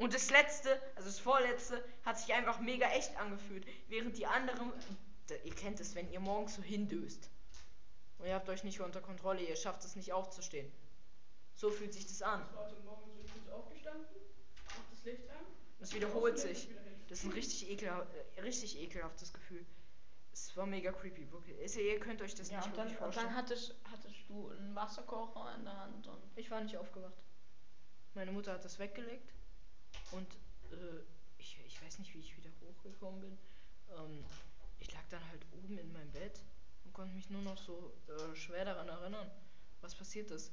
[SPEAKER 1] Und das letzte, also das vorletzte, hat sich einfach mega echt angefühlt. Während die anderen, ihr kennt es, wenn ihr morgens so hindöst. Und ihr habt euch nicht unter Kontrolle, ihr schafft es nicht aufzustehen. So fühlt sich das an.
[SPEAKER 3] das Licht an.
[SPEAKER 1] Es wiederholt sich. Das ist ein richtig, ekelha äh, richtig ekelhaftes Gefühl. Es war mega creepy, wirklich. Ihr könnt euch das
[SPEAKER 2] Ja,
[SPEAKER 1] nicht
[SPEAKER 2] und dann,
[SPEAKER 1] vorstellen.
[SPEAKER 2] dann hattest, hattest du einen Wasserkocher in der Hand und.
[SPEAKER 1] Ich war nicht aufgewacht. Meine Mutter hat das weggelegt und äh, ich, ich weiß nicht, wie ich wieder hochgekommen bin. Ähm, ich lag dann halt oben in meinem Bett und konnte mich nur noch so äh, schwer daran erinnern, was passiert ist.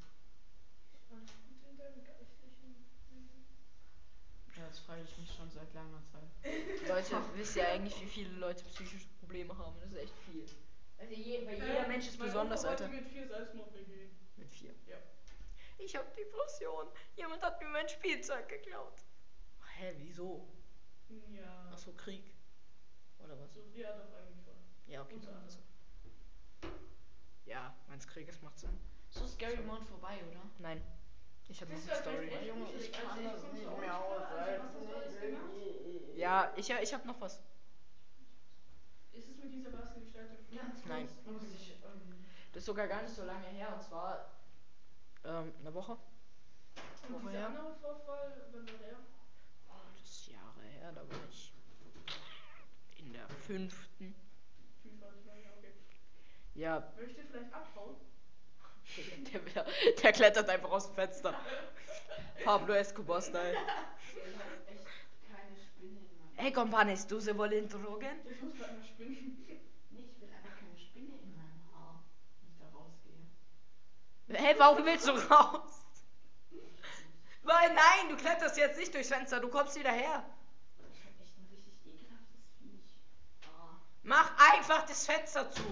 [SPEAKER 2] Ja, das frage ich mich schon seit langer Zeit.
[SPEAKER 1] Leute, wisst ihr eigentlich, wie viele Leute psychische Probleme haben? Das ist echt viel. Also je, weil jeder
[SPEAKER 3] Äh,
[SPEAKER 1] Mensch ist besonders, Alter.
[SPEAKER 3] mit vier Selbstmord begehen.
[SPEAKER 1] Mit vier.
[SPEAKER 3] Ja.
[SPEAKER 1] Ich hab Depression. Jemand hat mir mein Spielzeug geklaut. Hä, wieso?
[SPEAKER 3] Ja.
[SPEAKER 1] Ach so, Krieg. Oder was?
[SPEAKER 3] So, ja, doch, eigentlich schon.
[SPEAKER 1] Ja, okay.
[SPEAKER 3] Unter
[SPEAKER 1] dann
[SPEAKER 3] anderem.
[SPEAKER 1] ist so. Ja, wenn es Krieg ist, macht Sinn.
[SPEAKER 2] So Scary Mode vorbei, oder?
[SPEAKER 1] Nein. Ich habe noch
[SPEAKER 3] Das
[SPEAKER 1] eine
[SPEAKER 3] ist halt
[SPEAKER 1] Story.
[SPEAKER 3] echt
[SPEAKER 2] Junge, ich
[SPEAKER 3] Also
[SPEAKER 2] kann
[SPEAKER 3] ich
[SPEAKER 2] das nicht
[SPEAKER 3] so
[SPEAKER 2] mehr aus.
[SPEAKER 3] also?
[SPEAKER 1] Ja, ich, ich habe noch was.
[SPEAKER 3] Ist es mit dieser Wassergestaltung?
[SPEAKER 1] Nein.
[SPEAKER 2] Muss ich, ähm,
[SPEAKER 1] Das ist sogar gar nicht so lange her. Und zwar ähm, eine Woche.
[SPEAKER 3] Und
[SPEAKER 1] Woche
[SPEAKER 3] dieser
[SPEAKER 1] her.
[SPEAKER 3] andere Vorfall, wann war der?
[SPEAKER 1] Ist Jahre her. Da war ich in der fünften.
[SPEAKER 3] Ja, Möchte vielleicht abhauen?
[SPEAKER 1] der, der, klettert einfach aus dem Fenster. Pablo Escobar-Style.
[SPEAKER 2] ich hab echt keine Spinne in meinem
[SPEAKER 1] Hey, companes, du se wollen drogen?
[SPEAKER 3] Ich muss mal spinnen.
[SPEAKER 2] Nee, ich will einfach keine Spinne in meinem Haar, wenn ich da rausgehe.
[SPEAKER 1] Hey, warum willst du raus? Weil, nein, du kletterst jetzt nicht durchs Fenster, du kommst wieder her.
[SPEAKER 2] Ich hab echt ein richtig ekelhaftes Viech. Ah.
[SPEAKER 1] Mach einfach das Fenster zu.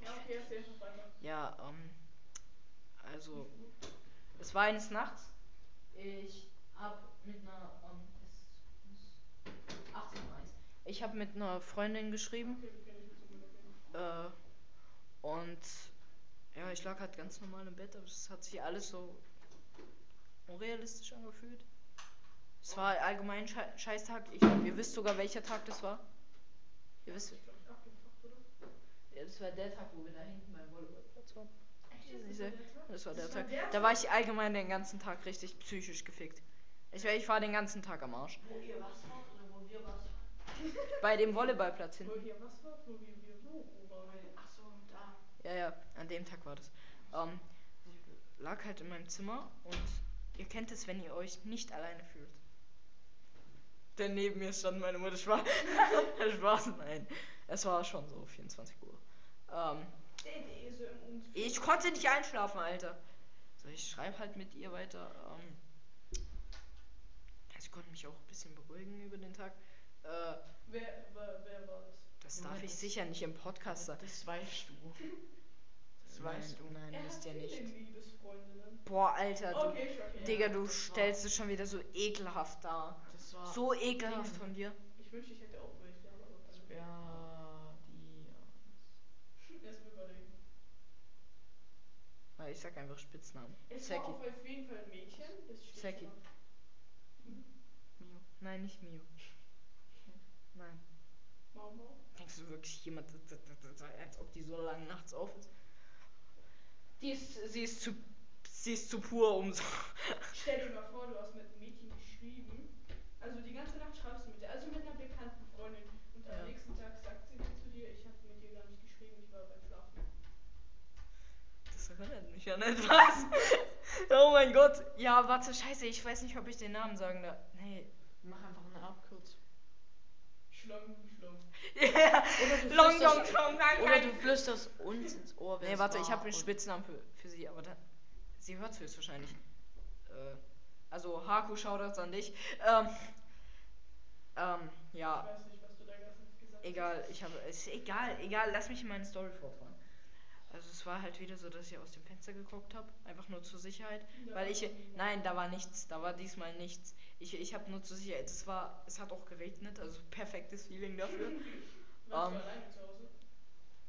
[SPEAKER 3] Ja, okay.
[SPEAKER 1] Ja, ähm, also, es war eines Nachts. Ich hab mit einer, ähm, es muss 18 Uhr eins. Ich hab mit einer Freundin geschrieben.
[SPEAKER 3] Okay.
[SPEAKER 1] Äh, und ja, ich lag halt ganz normal im Bett, aber es hat sich alles so unrealistisch angefühlt. Es war allgemein Schei Scheißtag. Ich ihr wisst sogar, welcher Tag das war. Ihr wisst, ja, das war der Tag, wo wir da hinten beim Volleyballplatz waren.
[SPEAKER 3] Echt?
[SPEAKER 1] Diese- Das war der
[SPEAKER 3] Das war
[SPEAKER 1] Tag. Da war ich allgemein den ganzen Tag richtig psychisch gefickt. Ich, war- ich war den ganzen Tag am Arsch.
[SPEAKER 2] Wo ihr was wart oder wo wir was waren?
[SPEAKER 1] Bei dem Volleyballplatz hin.
[SPEAKER 4] Wo hier was war? Wo wir, wir wo, wo waren wir?
[SPEAKER 2] Ach so, da.
[SPEAKER 1] Ja, ja, an dem Tag war das. Ähm, lag halt in meinem Zimmer und ihr kennt es, wenn ihr euch nicht alleine fühlt. Denn neben mir stand meine Mutter. Spaß. Spaß, nein. Es war schon so 24 Uhr. Ähm, ich konnte nicht einschlafen, Alter. So, ich schreibe halt mit ihr weiter. Ähm, also ich konnte mich auch ein bisschen beruhigen über den Tag. Äh,
[SPEAKER 4] Wer, wer, wer war das?
[SPEAKER 1] Das darf ich
[SPEAKER 2] das-
[SPEAKER 1] sicher nicht im Podcast sagen.
[SPEAKER 2] Das weißt du. Das weißt du.
[SPEAKER 1] Nein,
[SPEAKER 4] er
[SPEAKER 1] wisst ihr nicht. Boah, Alter, du,
[SPEAKER 4] Okay, okay.
[SPEAKER 1] Digga,
[SPEAKER 2] Ja,
[SPEAKER 1] du
[SPEAKER 2] war-
[SPEAKER 1] stellst es schon wieder so ekelhaft dar.
[SPEAKER 2] Das war.
[SPEAKER 1] So ekelhaft von dir.
[SPEAKER 4] Ich wünschte, ich hätte auch welche, aber dann.
[SPEAKER 2] Ja, die.
[SPEAKER 4] Erst überlegen.
[SPEAKER 1] Weil Ich sag einfach Spitznamen.
[SPEAKER 4] Es war
[SPEAKER 1] Zeki.
[SPEAKER 4] auf jeden Fall ein Mädchen, das steht
[SPEAKER 1] Zeki.
[SPEAKER 4] mal.
[SPEAKER 1] Mio. Nein, nicht Mio. Nein.
[SPEAKER 4] Mau Mau.
[SPEAKER 1] Denkst du wirklich jemand, als ob die so lange nachts auf ist? Die ist, sie ist zu, sie ist zu pur, um so.
[SPEAKER 4] Stell dir mal vor, du hast mit einem Mädchen geschrieben. Also die ganze Nacht schreibst du mit der, also mit einer bekannten Freundin. Und am
[SPEAKER 1] Ja.
[SPEAKER 4] nächsten Tag sagt sie zu dir, ich habe mit dir gar nicht geschrieben, ich war beim Schlafen.
[SPEAKER 1] Das erinnert mich an etwas. Oh mein Gott. Ja, warte, scheiße, ich weiß nicht, ob ich den Namen sagen darf. Nee.
[SPEAKER 2] Mach einfach eine Abkürzung.
[SPEAKER 4] Schlang.
[SPEAKER 1] Yeah.
[SPEAKER 2] du
[SPEAKER 1] Long, long,
[SPEAKER 2] Oder du flüsterst uns ins Ohr.
[SPEAKER 1] Nee,
[SPEAKER 2] es
[SPEAKER 1] warte, ich habe einen
[SPEAKER 2] und-
[SPEAKER 1] Spitznamen für, für sie, aber dann. Sie hört es höchstwahrscheinlich. Äh, also, Haku, Shoutouts an dich. Ähm, ähm,
[SPEAKER 4] Ich
[SPEAKER 1] ja,
[SPEAKER 4] weiß nicht, was du da gerade gesagt hast.
[SPEAKER 1] egal, ich habe. Ist egal, egal, lass mich meine Story fortfahren. Also, es war halt wieder so, dass ich aus dem Fenster geguckt habe, einfach nur zur Sicherheit.
[SPEAKER 4] Da
[SPEAKER 1] Weil ich. Nein, da war nichts, da war diesmal nichts. Ich, ich habe nur zur Sicherheit. Es war. Es hat auch geregnet, also perfektes Feeling dafür. Ähm,
[SPEAKER 4] du alleine zu Hause?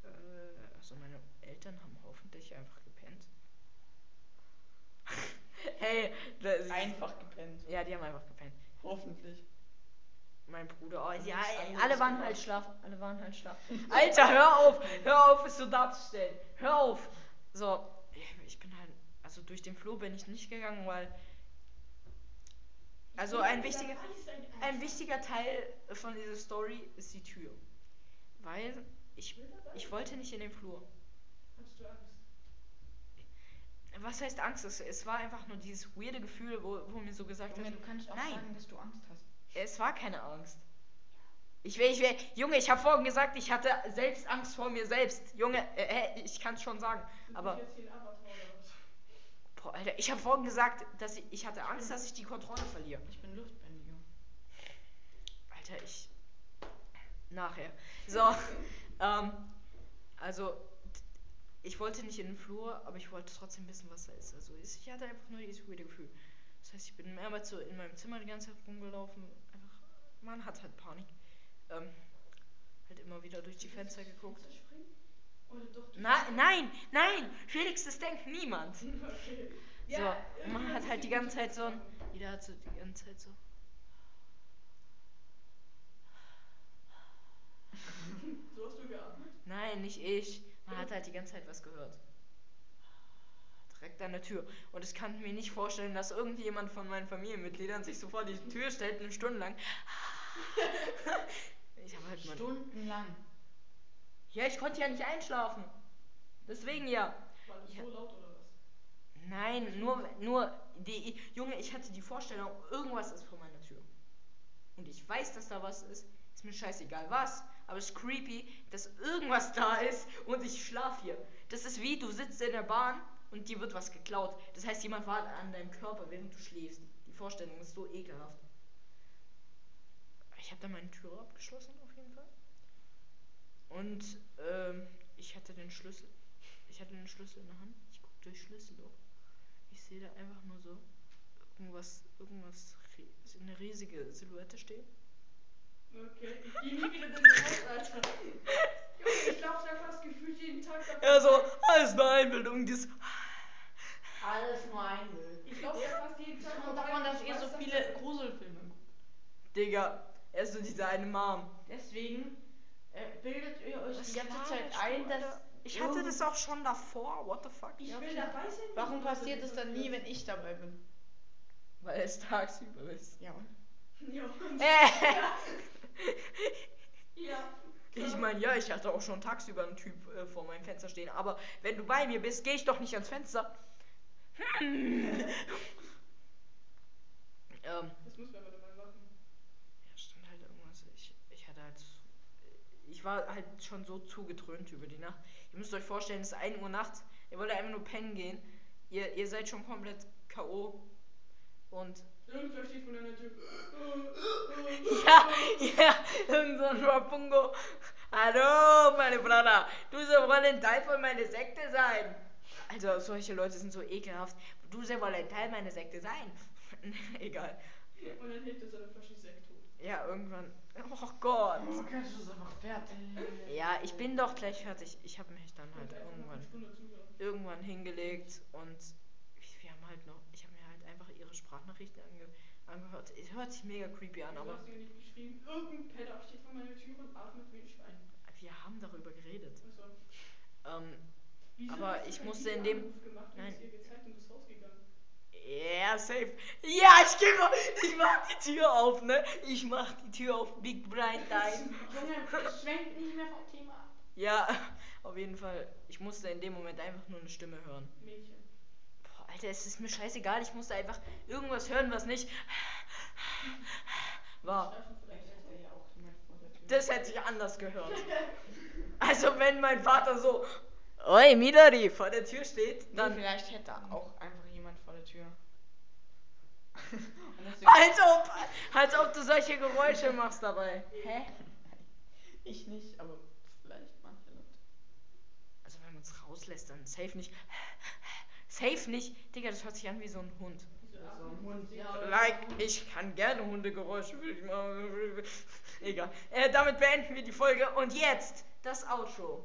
[SPEAKER 1] Äh, also meine Eltern haben hoffentlich einfach gepennt. hey, das
[SPEAKER 2] Einfach gepennt.
[SPEAKER 1] Ja, die haben einfach gepennt.
[SPEAKER 2] Hoffentlich.
[SPEAKER 1] Mein Bruder, oh, ja, alle waren
[SPEAKER 2] gemacht.
[SPEAKER 1] halt schlafen. Alle waren halt schlafen. Alter, hör auf! Hör auf, es so darzustellen. Hör auf! So, ich- bin halt. Also durch den Flur bin ich nicht gegangen, weil. Also ein wichtiger. Ein wichtiger Teil von dieser Story ist die Tür. Weil ich, ich wollte nicht in den Flur.
[SPEAKER 4] Hattest du Angst?
[SPEAKER 1] Was heißt Angst? Es, war einfach nur dieses weirde Gefühl, wo, wo mir so gesagt
[SPEAKER 2] auch
[SPEAKER 1] nein,
[SPEAKER 2] sagen, dass du Angst hast.
[SPEAKER 1] Es war keine Angst. Ich will, ich will, Junge, ich habe vorhin gesagt, ich hatte selbst Angst vor mir selbst. Junge, äh, ich kann es schon sagen. Aber, boah, Alter, ich habe vorhin gesagt, dass ich, ich hatte Angst, dass ich die Kontrolle verliere.
[SPEAKER 2] Ich bin Luftbändiger.
[SPEAKER 1] Alter, ich. Nachher. So. ähm, also, ich wollte nicht in den Flur, aber ich wollte trotzdem wissen, was da ist. Also, ich ich hatte einfach nur dieses weirde Gefühl. Das heißt, ich bin mehrmals so in meinem Zimmer die ganze Zeit rumgelaufen. Man hat halt Panik. Ähm, halt immer wieder durch die Fenster geguckt. Na, nein, nein, Felix, das denkt niemand.
[SPEAKER 4] Okay.
[SPEAKER 1] So,
[SPEAKER 4] Ja,
[SPEAKER 1] man hat halt die ganze Zeit so ein. Jeder hat so die ganze Zeit so.
[SPEAKER 4] So hast du geatmet?
[SPEAKER 1] Nein, nicht ich. Man hat halt die ganze Zeit was gehört. Direkt an der Tür. Und ich kann mir nicht vorstellen, dass irgendjemand von meinen Familienmitgliedern sich so vor die Tür stellt, eine Stunde lang. Ich habe halt.
[SPEAKER 2] Stundenlang.
[SPEAKER 1] Ja, ich konnte ja nicht einschlafen. Deswegen ja.
[SPEAKER 4] War das
[SPEAKER 1] Ja.
[SPEAKER 4] so laut oder was?
[SPEAKER 1] Nein, nur, nur die. Junge, ich hatte die Vorstellung, irgendwas ist vor meiner Tür. Und ich weiß, dass da was ist. Ist mir scheißegal was. Aber es ist creepy, dass irgendwas da ist und ich schlaf hier. Das ist wie, du sitzt in der Bahn und dir wird was geklaut. Das heißt, jemand war an deinem Körper, während du schläfst. Die Vorstellung ist so ekelhaft. Ich habe dann meine Tür abgeschlossen, auf jeden Fall. Und ähm, ich hatte den Schlüssel. Ich hatte den Schlüssel in der Hand. Ich gucke durch Schlüsselloch. Ich sehe da einfach nur so irgendwas, irgendwas, eine riesige Silhouette stehen.
[SPEAKER 4] Okay, ich geh nie wieder in das Haus, Alter. Junge, ich lauf da fast gefühlt jeden Tag da
[SPEAKER 1] Ja, so, alles eine Einbildung. Das,
[SPEAKER 2] Alles nur ein Bild.
[SPEAKER 4] Ich lauf da fast jeden Tag
[SPEAKER 2] Und davon, dass ihr so viele Gruselfilme guckt.
[SPEAKER 1] Digga, er ist so diese eine Mom.
[SPEAKER 2] Deswegen äh, bildet ihr euch
[SPEAKER 1] Was
[SPEAKER 2] die ganze Zeit
[SPEAKER 1] du,
[SPEAKER 2] ein, dass.
[SPEAKER 1] Ich hatte das auch schon davor. What the fuck?
[SPEAKER 4] Ich
[SPEAKER 2] Ja,
[SPEAKER 4] will
[SPEAKER 2] okay.
[SPEAKER 4] dabei sein.
[SPEAKER 2] Warum
[SPEAKER 4] ich
[SPEAKER 2] passiert es dann nie, wenn ich dabei bin?
[SPEAKER 1] Weil es tagsüber ist.
[SPEAKER 2] Ja?
[SPEAKER 4] Ja,
[SPEAKER 1] Äh,
[SPEAKER 3] Ja.
[SPEAKER 1] Ich meine, ja, ich hatte auch schon tagsüber einen Typ äh, vor meinem Fenster stehen, aber wenn du bei mir bist, gehe ich doch nicht ans Fenster. ähm,
[SPEAKER 4] Das muss man aber dabei machen.
[SPEAKER 1] ja, stimmt halt irgendwas. Ich, ich hatte halt. Ich war halt schon so zugedröhnt über die Nacht. Ihr müsst euch vorstellen, es ist 1 Uhr nachts. Ihr wollt einfach nur pennen gehen. Ihr, ihr seid schon komplett K.O. Und
[SPEAKER 4] Irgendwer steht von der Tür.
[SPEAKER 1] Ja, irgend so ein Rapungo. Hallo, meine Brüder. Du sollst ein Teil von meiner Sekte sein. Also, solche Leute sind so ekelhaft. Du sollst ein Teil meiner Sekte sein. Egal.
[SPEAKER 4] Und dann hebt er seine Flasche Sekt hoch.
[SPEAKER 1] Ja, irgendwann. Oh Gott.
[SPEAKER 2] Oh, kannst du es einfach fertig?
[SPEAKER 1] Ja, ich bin doch gleich fertig. Ich habe mich dann halt
[SPEAKER 4] eine
[SPEAKER 1] irgendwann, irgendwann hingelegt und wir haben halt noch, ich habe mir halt einfach ihre Sprachnachrichten ange, angehört. Es hört sich mega creepy an,
[SPEAKER 4] Du
[SPEAKER 1] aber
[SPEAKER 4] hast ihr nicht geschrieben, irgendein Penner steht vor meiner Tür und atmet wie ein Schwein.
[SPEAKER 1] wir haben darüber geredet.
[SPEAKER 4] Also,
[SPEAKER 1] Ähm,
[SPEAKER 4] wieso
[SPEAKER 1] Aber
[SPEAKER 4] du
[SPEAKER 1] ich musste in dem-
[SPEAKER 4] gemacht
[SPEAKER 1] Nein.
[SPEAKER 4] ihr gezeigt und bist rausgegangen?
[SPEAKER 1] Ja, safe. Ja, ich geh mal. Ich mach die Tür auf, ne? Ich mach die Tür auf Big Blind Time.
[SPEAKER 2] Junge, schwenkt nicht mehr vom Thema ab.
[SPEAKER 1] Ja, auf jeden Fall. Ich musste in dem Moment einfach nur eine Stimme hören.
[SPEAKER 4] Mädchen.
[SPEAKER 1] Alter, es ist mir scheißegal. Ich musste einfach irgendwas hören, was nicht war.
[SPEAKER 4] Schlafen vielleicht.
[SPEAKER 2] Vielleicht hat er ja auch jemand vor der Tür.
[SPEAKER 1] Das hätte ich anders gehört. Also, wenn mein Vater so. Oi, Midori, vor der Tür steht,
[SPEAKER 2] Nee,
[SPEAKER 1] dann.
[SPEAKER 2] vielleicht hätte auch einfach jemand vor der Tür.
[SPEAKER 1] Als ob, als ob du solche Geräusche machst dabei. Hä?
[SPEAKER 2] ich nicht, aber vielleicht manche Leute.
[SPEAKER 1] Also wenn man es rauslässt, dann safe nicht. Safe nicht. Digga, das hört sich an wie so ein Hund.
[SPEAKER 2] Ja, so ein Hund, ja.
[SPEAKER 1] Like, ich kann gerne Hundegeräusche. Egal. Äh, damit beenden wir die Folge. Und jetzt das Outro.